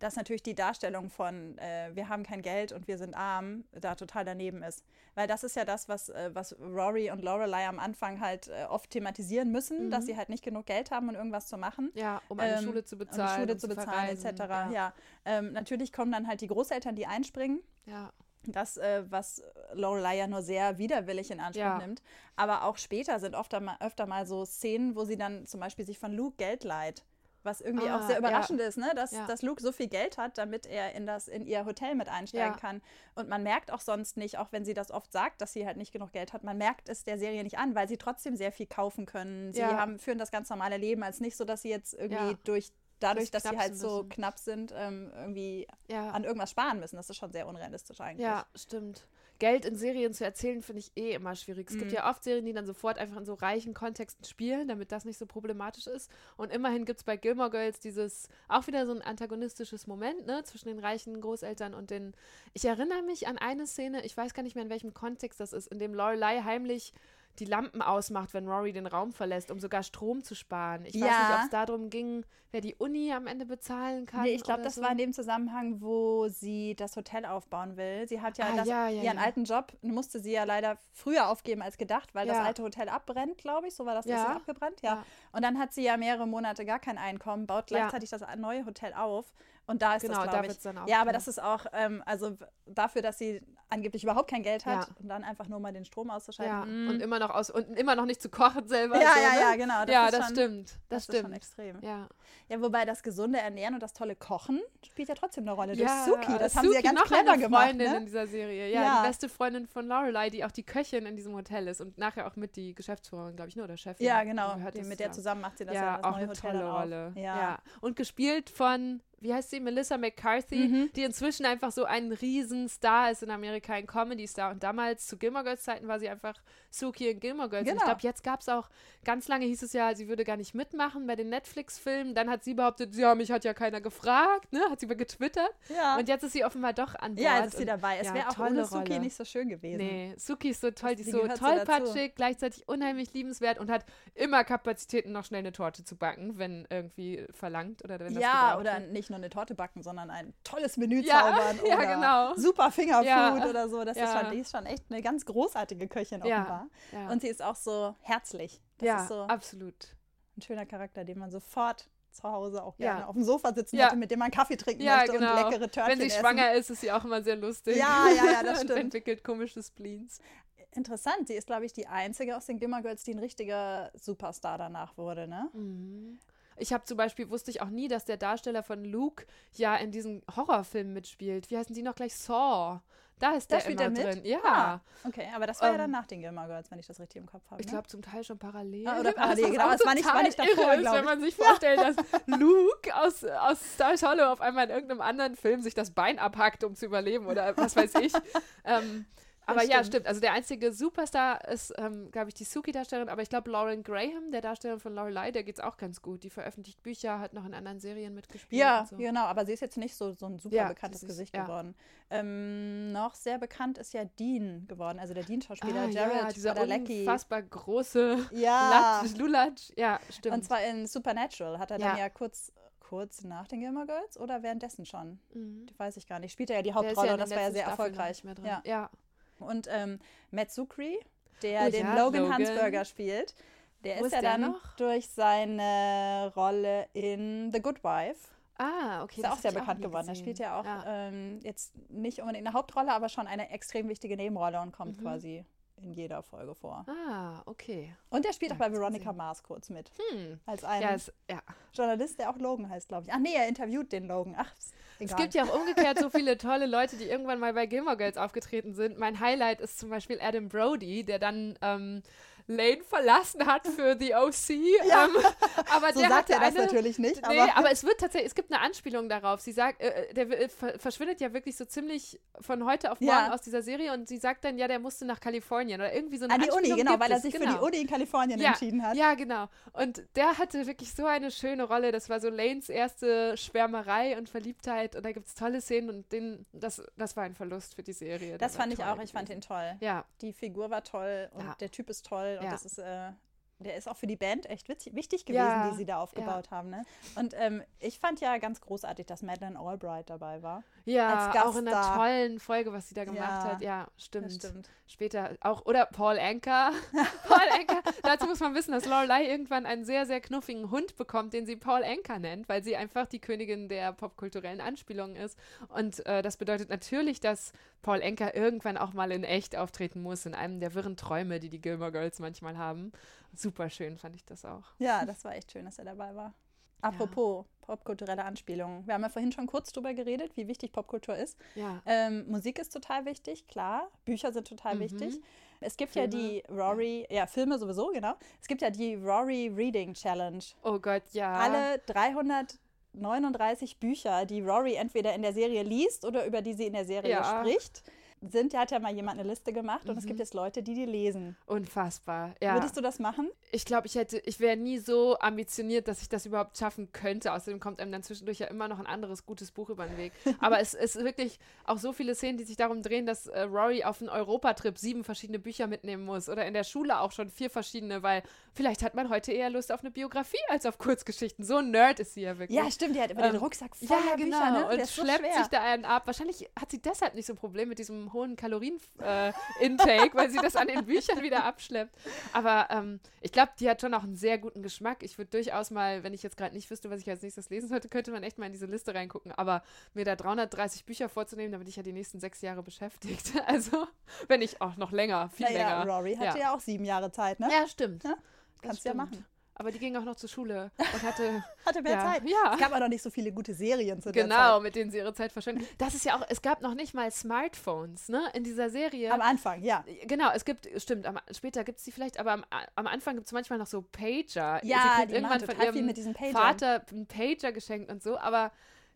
dass natürlich die Darstellung von äh, wir haben kein Geld und wir sind arm da total daneben ist. Weil das ist ja das, was, äh, was Rory und Lorelei am Anfang halt äh, oft thematisieren müssen, mhm. dass sie halt nicht genug Geld haben, um irgendwas zu machen. Ja, um eine ähm, Schule zu bezahlen. Um Schule zu bezahlen, etc. Ja. ja. Ähm, natürlich kommen dann halt die Großeltern, die einspringen. Ja. Das, äh, was Lorelei ja nur sehr widerwillig in Anspruch ja. nimmt. Aber auch später sind oft öfter mal so Szenen, wo sie dann zum Beispiel sich von Luke Geld leiht. Was irgendwie ah, auch sehr überraschend ja. ist, ne? dass, ja. dass Luke so viel Geld hat, damit er in, das, in ihr Hotel mit einsteigen ja. kann. Und man merkt auch sonst nicht, auch wenn sie das oft sagt, dass sie halt nicht genug Geld hat, man merkt es der Serie nicht an, weil sie trotzdem sehr viel kaufen können. Sie haben, führen das ganz normale Leben, als nicht so, dass sie jetzt irgendwie durch dadurch, dass sie halt so knapp sind, ähm, irgendwie ja. an irgendwas sparen müssen. Das ist schon sehr unrealistisch eigentlich. Ja, stimmt. Geld in Serien zu erzählen, finde ich eh immer schwierig. Es mhm. gibt ja oft Serien, die dann sofort einfach in so reichen Kontexten spielen, damit das nicht so problematisch ist. Und immerhin gibt es bei Gilmore Girls dieses, auch wieder so ein antagonistisches Moment, ne, zwischen den reichen Großeltern und den. Ich erinnere mich an eine Szene, ich weiß gar nicht mehr, in welchem Kontext das ist, in dem Lorelei heimlich die Lampen ausmacht, wenn Rory den Raum verlässt, um sogar Strom zu sparen. Ich ja. weiß nicht, ob es darum ging, wer die Uni am Ende bezahlen kann. Nee, ich glaube, das so. war in dem Zusammenhang, wo sie das Hotel aufbauen will. Sie hat ja, ah, das, ja, ja ihren alten Job, musste sie ja leider früher aufgeben als gedacht, weil das alte Hotel abbrennt, glaube ich. So war das, das abgebrannt, ja. Und dann hat sie ja mehrere Monate gar kein Einkommen, baut gleichzeitig das neue Hotel auf. Und da ist genau, das, glaube ich. Dann auch ja, aber das ist auch, ähm, also dafür, dass sie angeblich überhaupt kein Geld hat ja. und dann einfach nur mal den Strom auszuschalten. Ja. Mm. Und immer noch aus und immer noch nicht zu kochen selber. Ja, so, ja, ne? ja, genau. Das ja, das schon, stimmt. Das, das stimmt. schon extrem. Ja. ja, wobei das gesunde Ernähren und das tolle Kochen spielt ja trotzdem eine Rolle. Ja, Durch Suki, das Suki haben sie ja ganz noch clever eine Freundin gemacht. Ne? in dieser Serie. Ja, ja, die beste Freundin von Lorelei, die auch die Köchin in diesem Hotel ist und nachher auch mit die Geschäftsführerin, glaube ich, nur ne, oder Chefin. Ja, genau. Die, mit der zusammen macht sie das ja, ja das auch neue eine Hotel tolle Rolle. Ja. Und gespielt von wie heißt sie, Melissa McCarthy, mhm. die inzwischen einfach so ein Riesenstar ist in Amerika, ein Comedy-Star. Und damals zu Gilmore Girls Zeiten war sie einfach Suki in Gilmore Girls. Genau. Und ich genau. glaube, jetzt gab es auch, ganz lange hieß es ja, sie würde gar nicht mitmachen bei den Netflix-Filmen. Dann hat sie behauptet, ja, mich hat ja keiner gefragt, ne? Hat sie mal getwittert. Ja. Und jetzt ist sie offenbar doch an Bord. Ja, jetzt ist sie dabei. Es ja, wäre auch ohne Suki Rolle. nicht so schön gewesen. Nee, Suki ist so toll, die ist so tollpatschig, gleichzeitig unheimlich liebenswert und hat immer Kapazitäten, noch schnell eine Torte zu backen, wenn irgendwie verlangt oder wenn das Ja, oder nicht nur eine Torte backen, sondern ein tolles Menü ja, zaubern <laughs> ja, oder genau. super Fingerfood ja. oder so. Das ist schon, die ist schon echt eine ganz großartige Köchin offenbar. Und sie ist auch so herzlich. Das ja, so absolut. Ein schöner Charakter, den man sofort zu Hause auch gerne auf dem Sofa sitzen ja. hätte, mit dem man Kaffee trinken ja, möchte genau. und leckere Törtchen Wenn sie essen. schwanger ist, ist sie auch immer sehr lustig. Ja, ja, ja, das <laughs> stimmt. und entwickelt komische Spleens. Interessant, sie ist, glaube ich, die einzige aus den Gimmer Girls, die ein richtiger Superstar danach wurde, ne? Mhm. Ich habe zum Beispiel, wusste ich auch nie, dass der Darsteller von Luke ja in diesen Horrorfilmen mitspielt. Wie heißen die noch gleich? Saw. Da ist da der immer drin. Ja. Ah, okay, aber das war um, ja dann ähm, nach den Gilmore Girls, wenn ich das richtig im Kopf habe. Ich glaube zum Teil schon parallel. Ah, oder parallel, genau. Das war nicht, war nicht davor, ist, wenn man sich <laughs> vorstellt, dass Luke aus, aus Star Hollow auf einmal in irgendeinem anderen Film sich das Bein abhackt, um zu überleben oder was weiß ich. <laughs> ähm, aber stimmt. ja, stimmt. Also der einzige Superstar ist, ähm, glaube ich, die Suki-Darstellerin, aber ich glaube, Lauren Graham, der Darsteller von Lorelei, der geht es auch ganz gut. Die veröffentlicht Bücher, hat noch in anderen Serien mitgespielt. Ja, so. genau, aber sie ist jetzt nicht so, so ein super ja, bekanntes ist, Gesicht ja. geworden. Ähm, noch sehr bekannt ist ja Dean geworden, also der Dean-Schauspieler ah, Jared ja, dieser unfassbar große ja. Latsch, Lulatsch. Ja, stimmt. Und zwar in Supernatural hat er ja. dann ja kurz kurz nach den Gilmore Girls oder währenddessen schon? Mhm. Weiß ich gar nicht. Spielt er ja die Hauptrolle ja und das war ja sehr erfolgreich. Ja. ja. Und ähm, Matt Sukri, der oh, den ja, Logan, Logan Hansberger spielt, der Wo ist, ja dann noch? durch seine Rolle in The Good Wife. Ah, okay. Ist ja auch sehr bekannt auch geworden. Er spielt ja auch ja. Ähm, jetzt nicht unbedingt eine Hauptrolle, aber schon eine extrem wichtige Nebenrolle und kommt mhm. quasi in jeder Folge vor. Ah, okay. Und er spielt ja, auch bei Veronica Mars kurz mit. Hm. Als ein ja, es, ja. Journalist, der auch Logan heißt, glaube ich. Ach nee, er interviewt den Logan. Ach, Egal. Es gibt ja auch <laughs> umgekehrt so viele tolle Leute, die irgendwann mal bei Gilmore Girls aufgetreten sind. Mein Highlight ist zum Beispiel Adam Brody, der dann ähm, Lane verlassen hat für The OC. <laughs> Ja. Ähm, aber so der sagt er das natürlich nicht. Nee, aber, aber es wird tatsächlich, es gibt eine Anspielung darauf. Sie sagt, äh, äh der äh, verschwindet ja wirklich so ziemlich von heute auf morgen ja. aus dieser Serie und sie sagt dann, ja, der musste nach Kalifornien oder irgendwie so eine An die Anspielung Uni, genau, weil er sich genau. für die genau. Uni in Kalifornien ja, entschieden hat. Ja, genau. Und der hatte wirklich so eine schöne Rolle. Das war so Lanes erste Schwärmerei und Verliebtheit und da gibt es tolle Szenen und den, das, das war ein Verlust für die Serie. Das fand ich auch, ich fand ihn toll. Ja. Die Figur war toll und der Typ ist toll und das ist äh, der ist auch für die Band echt wichtig gewesen, ja, die sie da aufgebaut ja. haben. Ne? Und ähm, ich fand ja ganz großartig, dass Madeleine Albright dabei war. Ja, auch in einer tollen Folge, was sie da gemacht ja, hat. Ja, stimmt. stimmt. Später auch, oder Paul Anker. <laughs> Paul Anker. Dazu muss man wissen, dass Lorelei irgendwann einen sehr, sehr knuffigen Hund bekommt, den sie Paul Anker nennt, weil sie einfach die Königin der popkulturellen Anspielungen ist. Und äh, das bedeutet natürlich, dass Paul Anker irgendwann auch mal in echt auftreten muss, in einem der wirren Träume, die die Gilmore Girls manchmal haben. Super schön fand ich das auch. Ja, das war echt schön, dass er dabei war. Apropos ja. popkulturelle Anspielungen. Wir haben ja vorhin schon kurz drüber geredet, wie wichtig Popkultur ist. Ja. Ähm, Musik ist total wichtig, klar. Bücher sind total mhm. wichtig. Es gibt Filme. ja die Rory, ja. ja. Filme sowieso, genau. Es gibt ja die Rory Reading Challenge. Oh Gott, ja. Alle 300 39 Bücher, die Rory entweder in der Serie liest oder über die sie in der Serie ja. spricht sind, hat ja mal jemand eine Liste gemacht und mhm. es gibt mhm. jetzt Leute, die die lesen. Unfassbar, ja. Würdest du das machen? Ich glaube, ich hätte, ich wäre nie so ambitioniert, dass ich das überhaupt schaffen könnte. Außerdem kommt einem dann zwischendurch ja immer noch ein anderes gutes Buch über den Weg. <laughs> Aber es ist wirklich auch so viele Szenen, die sich darum drehen, dass äh, Rory auf einen Europatrip sieben verschiedene Bücher mitnehmen muss oder in der Schule auch schon vier verschiedene, weil vielleicht hat man heute eher Lust auf eine Biografie als auf Kurzgeschichten. So ein Nerd ist sie ja wirklich. Ja, stimmt, die hat immer ähm, den Rucksack voller ja, genau. Bücher, ne? Und schleppt so sich da einen ab. Wahrscheinlich hat sie deshalb nicht so ein Problem mit diesem hohen Kalorien-Intake, äh, weil sie das an den Büchern wieder abschleppt. Aber ähm, ich glaube, die hat schon auch einen sehr guten Geschmack. Ich würde durchaus mal, wenn ich jetzt gerade nicht wüsste, was ich als nächstes lesen sollte, könnte man echt mal in diese Liste reingucken. Aber mir da 330 Bücher vorzunehmen, damit ich ja die nächsten sechs Jahre beschäftigt. <laughs> Also, wenn ich auch noch länger, viel naja, länger. Rory hatte ja. ja. auch sieben Jahre Zeit, ne? Ja, stimmt. Ja? Kannst du ja machen. Aber die ging auch noch zur Schule und hatte, <laughs> hatte mehr ja, Zeit. Ja. Es gab auch noch nicht so viele gute Serien zu der genau, Zeit. Genau, mit denen sie ihre Zeit verschwenden. Das ist ja auch, es gab noch nicht mal Smartphones, ne, in dieser Serie. Am Anfang, ja. Genau, es gibt, stimmt, am, später gibt es die vielleicht, aber am, am Anfang gibt es manchmal noch so Pager. Ja, sie kriegt irgendwann von ihrem Vater einen Pager geschenkt und so, aber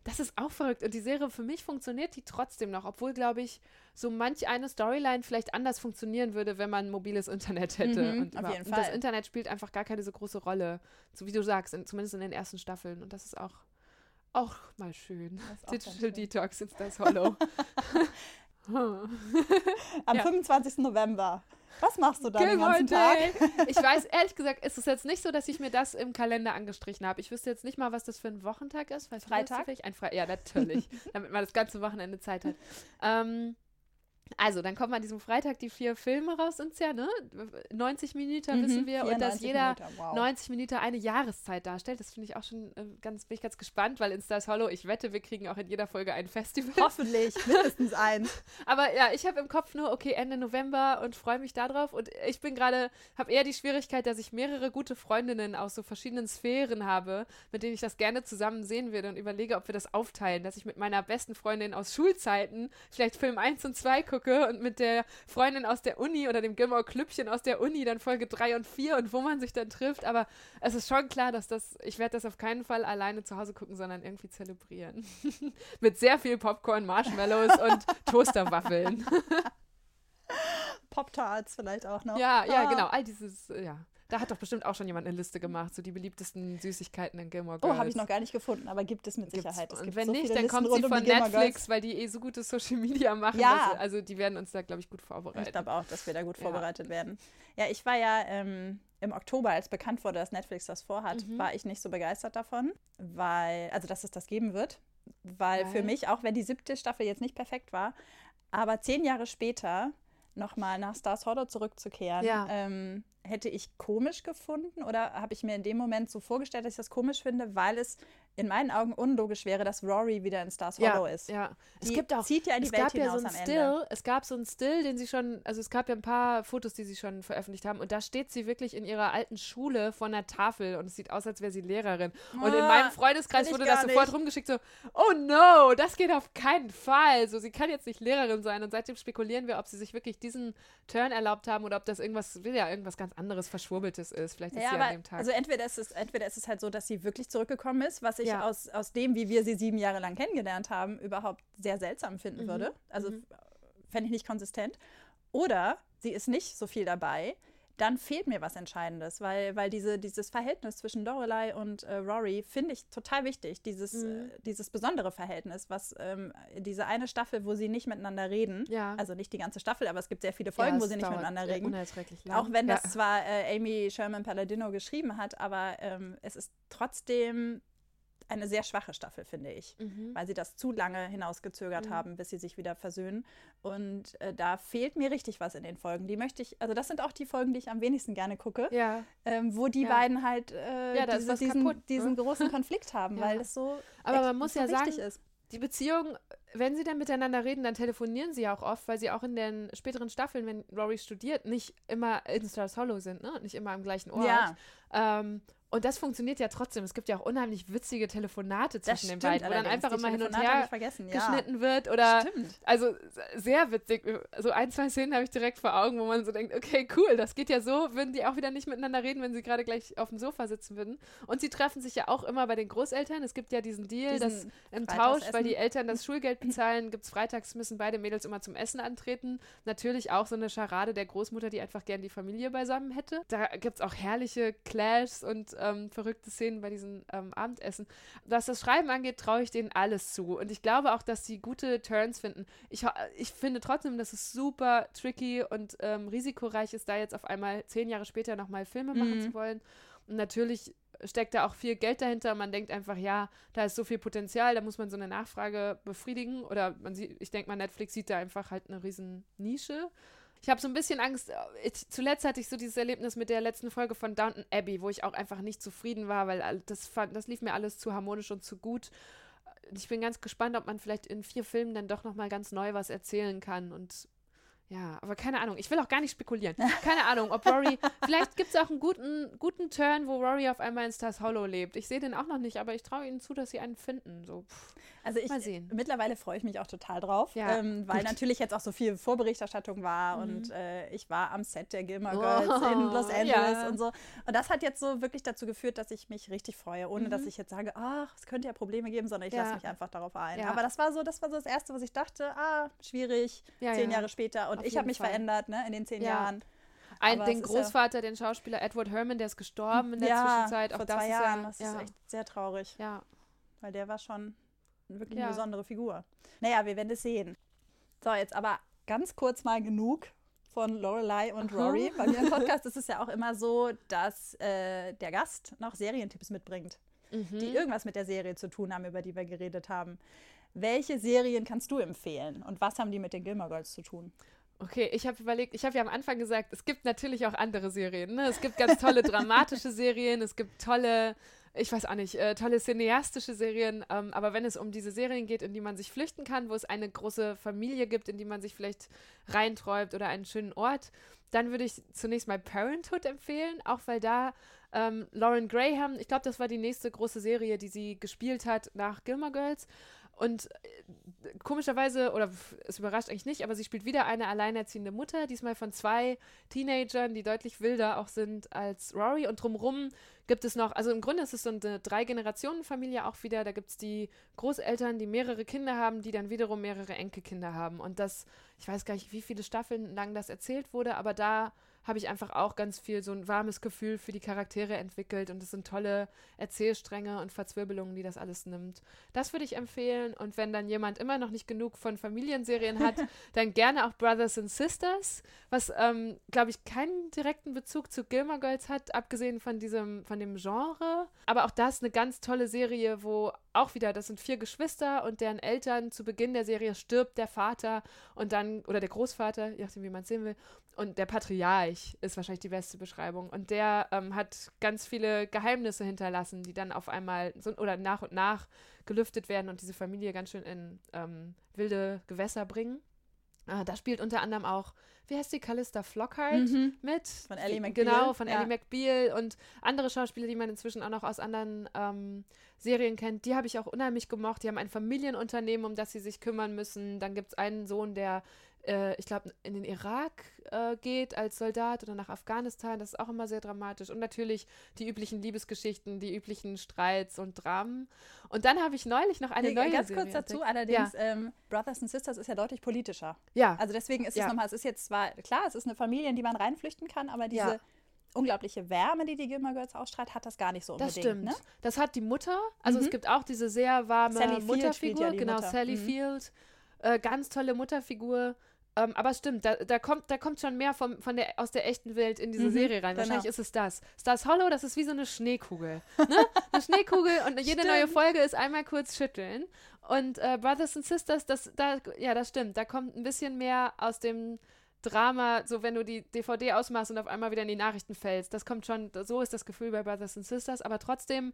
das ist auch verrückt. Und die Serie für mich funktioniert die trotzdem noch, obwohl, glaube ich, so manch eine Storyline vielleicht anders funktionieren würde, wenn man mobiles Internet hätte. Mhm, und, auf jeden und Fall. das Internet spielt einfach gar keine so große Rolle, so wie du sagst, in, zumindest in den ersten Staffeln. Und das ist auch, auch mal schön. Digital schön. Detox ist das Hollow. <laughs> <laughs> Am ja. 25. November. Was machst du da den ganzen Tag? ich weiß, ehrlich gesagt, ist es jetzt nicht so, dass ich mir das im Kalender angestrichen habe. Ich wüsste jetzt nicht mal, was das für ein Wochentag ist. Freitag? Ein Fre ja, natürlich. <laughs> damit man das ganze Wochenende Zeit hat. Ähm, also, dann kommen an diesem Freitag die vier Filme raus uns ja, ne? 90 Minuten mhm, wissen wir und dass jeder wow. 90 Minuten eine Jahreszeit darstellt. Das finde ich auch schon äh, ganz, bin ich ganz gespannt, weil in Stars Hollow, ich wette, wir kriegen auch in jeder Folge ein Festival. Hoffentlich, <laughs> mindestens eins. Aber ja, ich habe im Kopf nur, okay, Ende November und freue mich darauf. Und ich bin gerade, habe eher die Schwierigkeit, dass ich mehrere gute Freundinnen aus so verschiedenen Sphären habe, mit denen ich das gerne zusammen sehen würde und überlege, ob wir das aufteilen, dass ich mit meiner besten Freundin aus Schulzeiten vielleicht Film 1 und 2 gucke gucke und mit der Freundin aus der Uni oder dem Gilmore Klüppchen aus der Uni dann Folge 3 und 4 und wo man sich dann trifft. Aber es ist schon klar, dass das, ich werde das auf keinen Fall alleine zu Hause gucken, sondern irgendwie zelebrieren. <laughs> mit sehr viel Popcorn, Marshmallows <laughs> und Toasterwaffeln. Pop-Tarts vielleicht auch noch. Ja, ja, ah. genau. All dieses, ja. Da hat doch bestimmt auch schon jemand eine Liste gemacht, so die beliebtesten Süßigkeiten in Gilmore Girls. Oh, habe ich noch gar nicht gefunden, aber gibt es mit Sicherheit. Es und wenn so nicht, dann kommt sie von Netflix, Girls. weil die eh so gute Social Media machen. Ja. Dass, also die werden uns da, glaube ich, gut vorbereiten. Ich glaube auch, dass wir da gut vorbereitet ja. werden. Ja, ich war ja ähm, im Oktober, als bekannt wurde, dass Netflix das vorhat, mhm. war ich nicht so begeistert davon, weil, also dass es das geben wird. Weil, weil für mich, auch wenn die siebte Staffel jetzt nicht perfekt war, aber zehn Jahre später nochmal nach Stars Hollow zurückzukehren, ja. ähm, hätte ich komisch gefunden oder habe ich mir in dem Moment so vorgestellt, dass ich das komisch finde, weil es in meinen Augen unlogisch wäre, dass Rory wieder in Stars Hollow ja, ist. Ja, die es gibt auch, zieht ja in die es Welt gab hinaus ja so ein am Still, Ende. Es gab so einen Still, den sie schon, also es gab ja ein paar Fotos, die sie schon veröffentlicht haben und da steht sie wirklich in ihrer alten Schule vor einer Tafel und es sieht aus, als wäre sie Lehrerin. Ah, und in ah, meinem Freundeskreis wurde das sofort nicht. rumgeschickt, so, oh no, das geht auf keinen Fall. So, sie kann jetzt nicht Lehrerin sein und seitdem spekulieren wir, ob sie sich wirklich diesen Turn erlaubt haben oder ob das irgendwas, ja, irgendwas ganz anderes Verschwurbeltes ist. Vielleicht ist ja, sie aber, an dem Tag. Also entweder ist, es, entweder ist es halt so, dass sie wirklich zurückgekommen ist, was ich ja. aus, aus dem, wie wir sie sieben Jahre lang kennengelernt haben, überhaupt sehr seltsam finden mhm. würde. Also mhm. fände ich nicht konsistent. Oder sie ist nicht so viel dabei dann fehlt mir was Entscheidendes, weil, weil diese, dieses Verhältnis zwischen Lorelei und äh, Rory finde ich total wichtig. Dieses, mhm. äh, dieses besondere Verhältnis, was ähm, diese eine Staffel, wo sie nicht miteinander reden, ja. also nicht die ganze Staffel, aber es gibt sehr viele Folgen, ja, wo sie nicht miteinander reden. Auch wenn das zwar äh, Amy Sherman Palladino geschrieben hat, aber ähm, es ist trotzdem eine sehr schwache Staffel, finde ich, mhm. weil sie das zu lange hinausgezögert mhm. haben, bis sie sich wieder versöhnen. Und äh, da fehlt mir richtig was in den Folgen. Die möchte ich, also das sind auch die Folgen, die ich am wenigsten gerne gucke, ja. ähm, wo die ja. beiden halt äh, ja, diese, diesen, kaputt, diesen ne? großen <laughs> Konflikt haben, weil es so. Aber man muss ja sagen, ist. die Beziehung, wenn sie dann miteinander reden, dann telefonieren sie ja auch oft, weil sie auch in den späteren Staffeln, wenn Rory studiert, nicht immer in Stars Hollow sind, ne? Nicht immer am gleichen Ort. Ja. Ähm, Und das funktioniert ja trotzdem. Es gibt ja auch unheimlich witzige Telefonate zwischen stimmt, den beiden, wo dann einfach immer hin und her geschnitten ja. wird. Oder stimmt. also sehr witzig. So ein, zwei Szenen habe ich direkt vor Augen, wo man so denkt, okay, cool, das geht ja so, würden die auch wieder nicht miteinander reden, wenn sie gerade gleich auf dem Sofa sitzen würden. Und sie treffen sich ja auch immer bei den Großeltern. Es gibt ja diesen Deal, diesen dass im Tausch, weil die Eltern das <laughs> Schulgeld bezahlen, gibt es freitags, müssen beide Mädels immer zum Essen antreten. Natürlich auch so eine Scharade der Großmutter, die einfach gern die Familie beisammen hätte. Da gibt es auch herrliche Clashs und ähm, verrückte Szenen bei diesen ähm, Abendessen. Was das Schreiben angeht, traue ich denen alles zu. Und ich glaube auch, dass sie gute Turns finden. Ich, ich finde trotzdem, dass es super tricky und ähm, risikoreich ist, da jetzt auf einmal zehn Jahre später nochmal Filme mhm. machen zu wollen. Und natürlich steckt da auch viel Geld dahinter. Man denkt einfach, ja, da ist so viel Potenzial, da muss man so eine Nachfrage befriedigen. Oder man sieht, ich denke mal, Netflix sieht da einfach halt eine riesen Nische. Ich habe so ein bisschen Angst. Ich, zuletzt hatte ich so dieses Erlebnis mit der letzten Folge von Downton Abbey, wo ich auch einfach nicht zufrieden war, weil das, das lief mir alles zu harmonisch und zu gut. Ich bin ganz gespannt, ob man vielleicht in vier Filmen dann doch nochmal ganz neu was erzählen kann und ja, aber keine Ahnung. Ich will auch gar nicht spekulieren. <laughs> Keine Ahnung, ob Rory. vielleicht gibt es auch einen guten, guten Turn, wo Rory auf einmal in Stars Hollow lebt. Ich sehe den auch noch nicht, aber ich traue ihnen zu, dass sie einen finden. So, pff. Also ich, Mal sehen. mittlerweile freue ich mich auch total drauf, ja, ähm, weil gut. natürlich jetzt auch so viel Vorberichterstattung war mhm. und äh, ich war am Set der Gilmore Girls oh, in Los <laughs> Angeles ja. und so. Und das hat jetzt so wirklich dazu geführt, dass ich mich richtig freue, ohne mhm. dass ich jetzt sage, ach, es könnte ja Probleme geben, sondern ich ja. lasse mich einfach darauf ein. Aber das war so, das war so das Erste, was ich dachte, ah, schwierig, zehn Jahre später. Und Auf ich habe mich Fall. verändert ne, in den zehn Jahren. Ein, den Großvater, ja den Schauspieler Edward Herman, der ist gestorben in der ja, Zwischenzeit. Auch vor das zwei Jahren. Ja, das ist echt sehr traurig. Ja. Weil der war schon wirklich ja. eine besondere Figur. Naja, wir werden es sehen. So, jetzt aber ganz kurz mal genug von Lorelei und Rory. Bei mir im <laughs> Podcast ist es ja auch immer so, dass äh, der Gast noch Serientipps mitbringt, mhm. die irgendwas mit der Serie zu tun haben, über die wir geredet haben. Welche Serien kannst du empfehlen und was haben die mit den Gilmore Girls zu tun? Okay, ich habe überlegt, ich habe ja am Anfang gesagt, es gibt natürlich auch andere Serien. Ne? Es gibt ganz tolle dramatische Serien, es gibt tolle ich weiß auch nicht, äh, tolle cineastische Serien, ähm, aber wenn es um diese Serien geht, in die man sich flüchten kann, wo es eine große Familie gibt, in die man sich vielleicht reinträumt oder einen schönen Ort, dann würde ich zunächst mal Parenthood empfehlen, auch weil da ähm, Lauren Graham, ich glaube, das war die nächste große Serie, die sie gespielt hat nach Gilmore Girls. Und äh, komischerweise, oder es überrascht eigentlich nicht, aber sie spielt wieder eine alleinerziehende Mutter, diesmal von zwei Teenagern, die deutlich wilder auch sind als Rory. Und drumrum gibt es noch, also im Grunde ist es so eine Drei-Generationen-Familie auch wieder. Da gibt es die Großeltern, die mehrere Kinder haben, die dann wiederum mehrere Enkelkinder haben. Und das, ich weiß gar nicht, wie viele Staffeln lang das erzählt wurde, aber da habe ich einfach auch ganz viel so ein warmes Gefühl für die Charaktere entwickelt und es sind tolle Erzählstränge und Verzwirbelungen, die das alles nimmt. Das würde ich empfehlen und wenn dann jemand immer noch nicht genug von Familienserien hat, <laughs> dann gerne auch Brothers and Sisters, was ähm, glaube ich keinen direkten Bezug zu Gilmore Girls hat, abgesehen von diesem von dem Genre, aber auch das eine ganz tolle Serie, wo auch wieder, das sind vier Geschwister und deren Eltern zu Beginn der Serie stirbt der Vater und dann, oder der Großvater, je nachdem, wie man es sehen will, und der Patriarch ist wahrscheinlich die beste Beschreibung. Und der ähm, hat ganz viele Geheimnisse hinterlassen, die dann auf einmal so, oder nach und nach gelüftet werden und diese Familie ganz schön in ähm, wilde Gewässer bringen. Ah, da spielt unter anderem auch, wie heißt die, Callista Flockhart mhm. mit. Von Ellie McBeal. Genau, von ja. Ellie McBeal und andere Schauspieler, die man inzwischen auch noch aus anderen ähm, Serien kennt. Die habe ich auch unheimlich gemocht. Die haben ein Familienunternehmen, um das sie sich kümmern müssen. Dann gibt es einen Sohn, der äh, ich glaube, in den Irak äh, geht als Soldat oder nach Afghanistan. Das ist auch immer sehr dramatisch. Und natürlich die üblichen Liebesgeschichten, die üblichen Streits und Dramen. Und dann habe ich neulich noch eine nee, neue Ganz Serie kurz dazu, allerdings, ja. ähm, Brothers and Sisters ist ja deutlich politischer. Ja. Also deswegen ist es ja. nochmal, es ist jetzt zwar, klar, es ist eine Familie, in die man reinflüchten kann, aber diese ja unglaubliche Wärme, die die Gilmore Girls ausstrahlt, hat das gar nicht so unbedingt. Das stimmt. Ne? Das hat die Mutter. Also mhm. es gibt auch diese sehr warme Sally Mutterfigur. Ja genau, Mutter. Sally mhm. Field. Äh, ganz tolle Mutterfigur. Ähm, aber stimmt, da, da, kommt, da kommt schon mehr vom, von der, aus der echten Welt in diese mhm, Serie rein. Wahrscheinlich genau. ist es das. Stars Hollow, das ist wie so eine Schneekugel. Ne? <laughs> eine Schneekugel und jede stimmt. neue Folge ist einmal kurz schütteln. Und äh, Brothers and Sisters, das, da, ja, das stimmt. Da kommt ein bisschen mehr aus dem Drama, so wenn du die DVD ausmachst und auf einmal wieder in die Nachrichten fällst. Das kommt schon, so ist das Gefühl bei Brothers and Sisters, aber trotzdem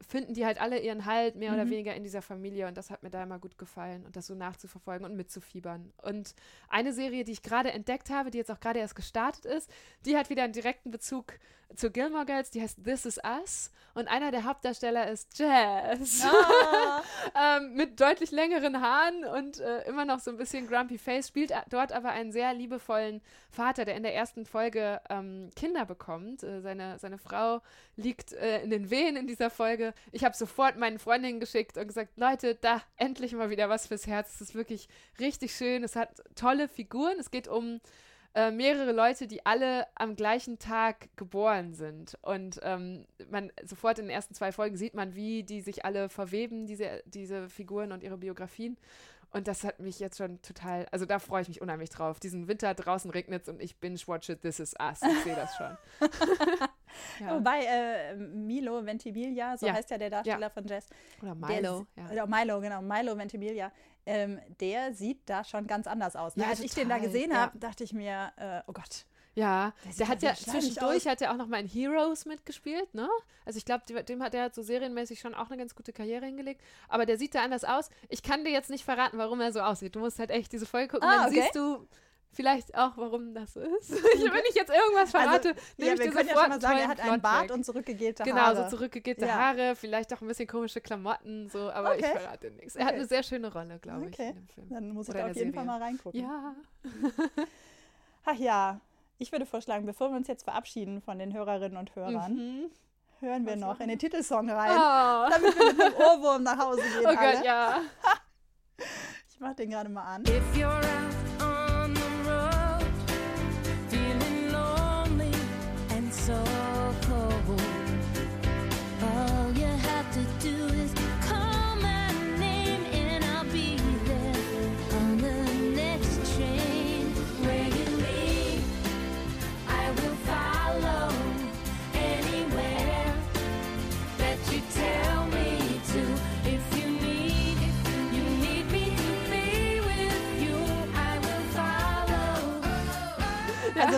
finden die halt alle ihren Halt mehr mhm. oder weniger in dieser Familie und das hat mir da immer gut gefallen und das so nachzuverfolgen und mitzufiebern. Und eine Serie, die ich gerade entdeckt habe, die jetzt auch gerade erst gestartet ist, die hat wieder einen direkten Bezug zu Gilmore Girls, die heißt This Is Us und einer der Hauptdarsteller ist Jazz. Oh. <laughs> ähm, mit deutlich längeren Haaren und äh, immer noch so ein bisschen grumpy face, spielt dort aber einen sehr liebevollen Vater, der in der ersten Folge ähm, Kinder bekommt. Äh, seine, seine Frau liegt äh, in den Wehen in dieser Folge. Ich habe sofort meinen Freundinnen geschickt und gesagt, Leute, da endlich mal wieder was fürs Herz. Es ist wirklich richtig schön. Es hat tolle Figuren. Es geht um äh, mehrere Leute, die alle am gleichen Tag geboren sind. Und ähm, man sofort in den ersten zwei Folgen sieht man, wie die sich alle verweben, diese, diese Figuren und ihre Biografien. Und das hat mich jetzt schon total, also da freue ich mich unheimlich drauf. Diesen Winter draußen regnet es und ich binge-watch it, this is us. Ich sehe das schon. <laughs> ja. Wobei äh, Milo Ventimiglia, so ja. heißt ja der Darsteller ja. von Jazz. Oder Milo. Der, ja. Milo, genau. Milo Ventimiglia. Ähm, der sieht da schon ganz anders aus. Ne? Als total. ich den da gesehen habe, dachte ich mir, äh, oh Gott, ja, der, der hat ja zwischendurch hat er auch noch mal in Heroes mitgespielt, ne? Also ich glaube, dem hat er so serienmäßig schon auch eine ganz gute Karriere hingelegt. Aber der sieht da anders aus. Ich kann dir jetzt nicht verraten, warum er so aussieht. Du musst halt echt diese Folge gucken, ah, dann okay. siehst du vielleicht auch, warum das so ist. Okay. <laughs> Wenn ich jetzt irgendwas also, verrate, also, nehme ja, ich dir sofort ja schon mal sagen, er hat einen Bart und zurückgegelte genau, Haare. Genau, so zurückgegelte ja. Haare, vielleicht auch ein bisschen komische Klamotten, so, aber okay. ich verrate nichts. Er okay. hat eine sehr schöne Rolle, glaube ich, in dem Film. Dann muss Oder ich da auf jeden Serie. Fall mal reingucken. Ja. <laughs> Ach ja, ich würde vorschlagen, bevor wir uns jetzt verabschieden von den Hörerinnen und Hörern, mhm. hören wir Was noch in den Titelsong rein, oh. damit wir mit einem Ohrwurm nach Hause <laughs> gehen. Oh Gott, ja. ich mach den gerade mal an. If you're out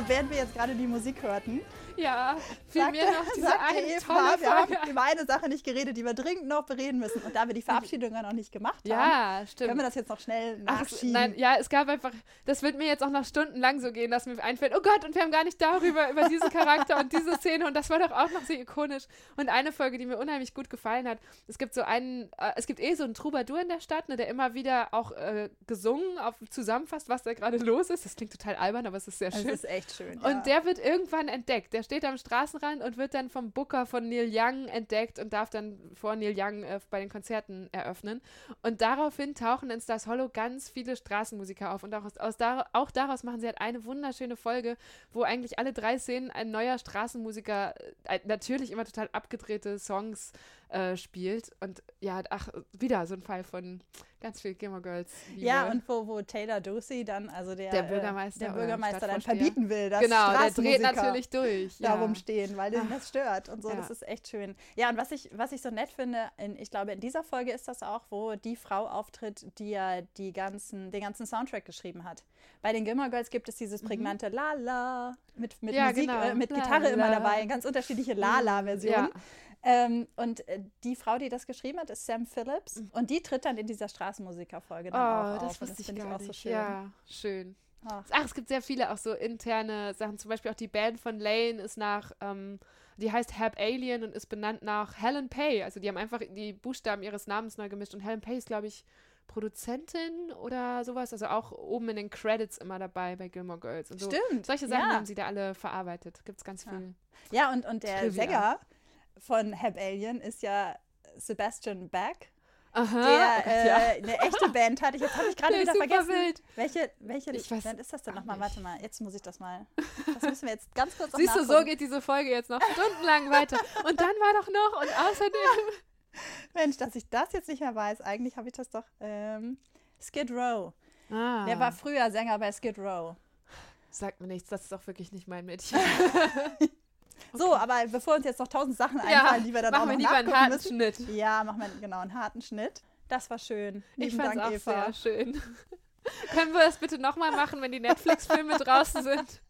während wir jetzt gerade die Musik hörten, ja, fiel mir noch diese eine Eva, wir haben über eine Sache nicht geredet, die wir dringend noch bereden müssen. Und da wir die Verabschiedung ja noch nicht gemacht haben, ja, stimmt. können wir das jetzt noch schnell nachschieben. Ach, nein, ja, es gab einfach, das wird mir jetzt auch noch stundenlang so gehen, dass mir einfällt, oh Gott, und wir haben gar nicht darüber, über diesen Charakter und diese Szene und das war doch auch noch so ikonisch. Und eine Folge, die mir unheimlich gut gefallen hat, es gibt so einen, äh, es gibt eh so einen Troubadour in der Stadt, ne, der immer wieder auch äh, gesungen auf, zusammenfasst, was da gerade los ist. Das klingt total albern, aber es ist sehr schön. Es ist echt schön. Ja. Und der wird irgendwann entdeckt. Der steht am Straßenrand und wird dann vom Booker von Neil Young entdeckt und darf dann vor Neil Young äh, bei den Konzerten eröffnen. Und daraufhin tauchen in Stars Hollow ganz viele Straßenmusiker auf. Und auch, aus, aus dar auch daraus machen sie halt eine wunderschöne Folge, wo eigentlich alle drei Szenen ein neuer Straßenmusiker, äh, natürlich immer total abgedrehte Songs äh, spielt. Und ja, ach, wieder so ein Fall von ganz viel Gamer Girls. Liebe. Ja, und wo, wo Taylor Ducey dann, also der, der Bürgermeister, der Bürgermeister dann verbieten will, dass genau, der dreht natürlich durch. Ja. Darum stehen, weil den das stört und so. Ja. Das ist echt schön. Ja, und was ich, was ich so nett finde, in, ich glaube, in dieser Folge ist das auch, wo die Frau auftritt, die ja die ganzen, den ganzen Soundtrack geschrieben hat. Bei den Gilmore Girls gibt es dieses mhm. prägnante mhm. La-La mit, mit ja, Musik, genau. äh, mit Gitarre immer dabei, ganz unterschiedliche La-La-Versionen. Ja. Ähm, und äh, die Frau, die das geschrieben hat, ist Sam Phillips. Mhm. Und die tritt dann in dieser Straßenmusikerfolge dann oh, auch das auf. Das finde ich auch so schön. Ja, schön. Ach. Ach. es gibt sehr viele auch so interne Sachen. Zum Beispiel auch die Band von Lane ist nach, ähm, die heißt Hab Alien und ist benannt nach Helen Pay. Also die haben einfach die Buchstaben ihres Namens neu gemischt. Und Helen Pay ist, glaube ich, Produzentin oder sowas. Also auch oben in den Credits immer dabei bei Gilmore Girls. Und so. Stimmt. Solche Sachen ja. haben sie da alle verarbeitet. Gibt es ganz viel. Ja, und, und der Trivia. Sänger von Hab Alien ist ja Sebastian Beck. Aha, der äh, ja. eine echte Band hatte. Jetzt habe ich gerade <laughs> wieder vergessen. Wild. Welche, welche ich Band weiß, ist das denn nochmal? Warte mal, jetzt muss ich das mal. Das müssen wir jetzt ganz kurz Siehst du, so geht diese Folge jetzt noch stundenlang weiter. Und dann war doch noch und außerdem. <laughs> <laughs> Mensch, dass ich das jetzt nicht mehr weiß. Eigentlich habe ich das doch. Ähm, Skid Row. Ah. Der war früher Sänger bei Skid Row. Sagt mir nichts, das ist auch wirklich nicht mein Mädchen. <laughs> So, aber bevor uns jetzt noch tausend Sachen einfallen, die wir dann machen auch noch wir lieber einen harten müssen. Schnitt. Ja, machen wir genau einen harten Schnitt. Das war schön. Lieben ich fand es auch Eva. sehr schön. <laughs> Können wir das bitte nochmal machen, wenn die Netflix-Filme draußen sind?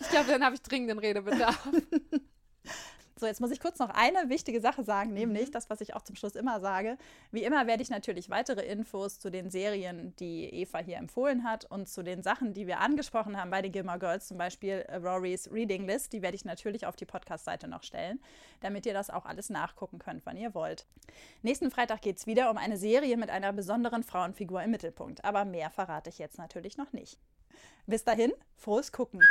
ich glaube, dann habe ich dringenden Redebedarf. So, jetzt muss ich kurz noch eine wichtige Sache sagen, nämlich mhm. das, was ich auch zum Schluss immer sage. Wie immer werde ich natürlich weitere Infos zu den Serien, die Eva hier empfohlen hat und zu den Sachen, die wir angesprochen haben bei den Gilmore Girls, zum Beispiel äh, Rorys Reading List, die werde ich natürlich auf die Podcast-Seite noch stellen, damit ihr das auch alles nachgucken könnt, wann ihr wollt. Nächsten Freitag geht es wieder um eine Serie mit einer besonderen Frauenfigur im Mittelpunkt, aber mehr verrate ich jetzt natürlich noch nicht. Bis dahin, frohes Gucken!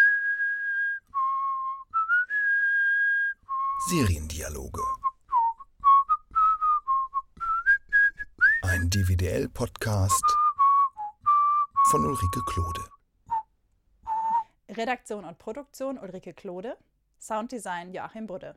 Seriendialoge. Ein DVDL-Podcast von Ulrike Klode. Redaktion und Produktion Ulrike Klode. Sounddesign Joachim Budde.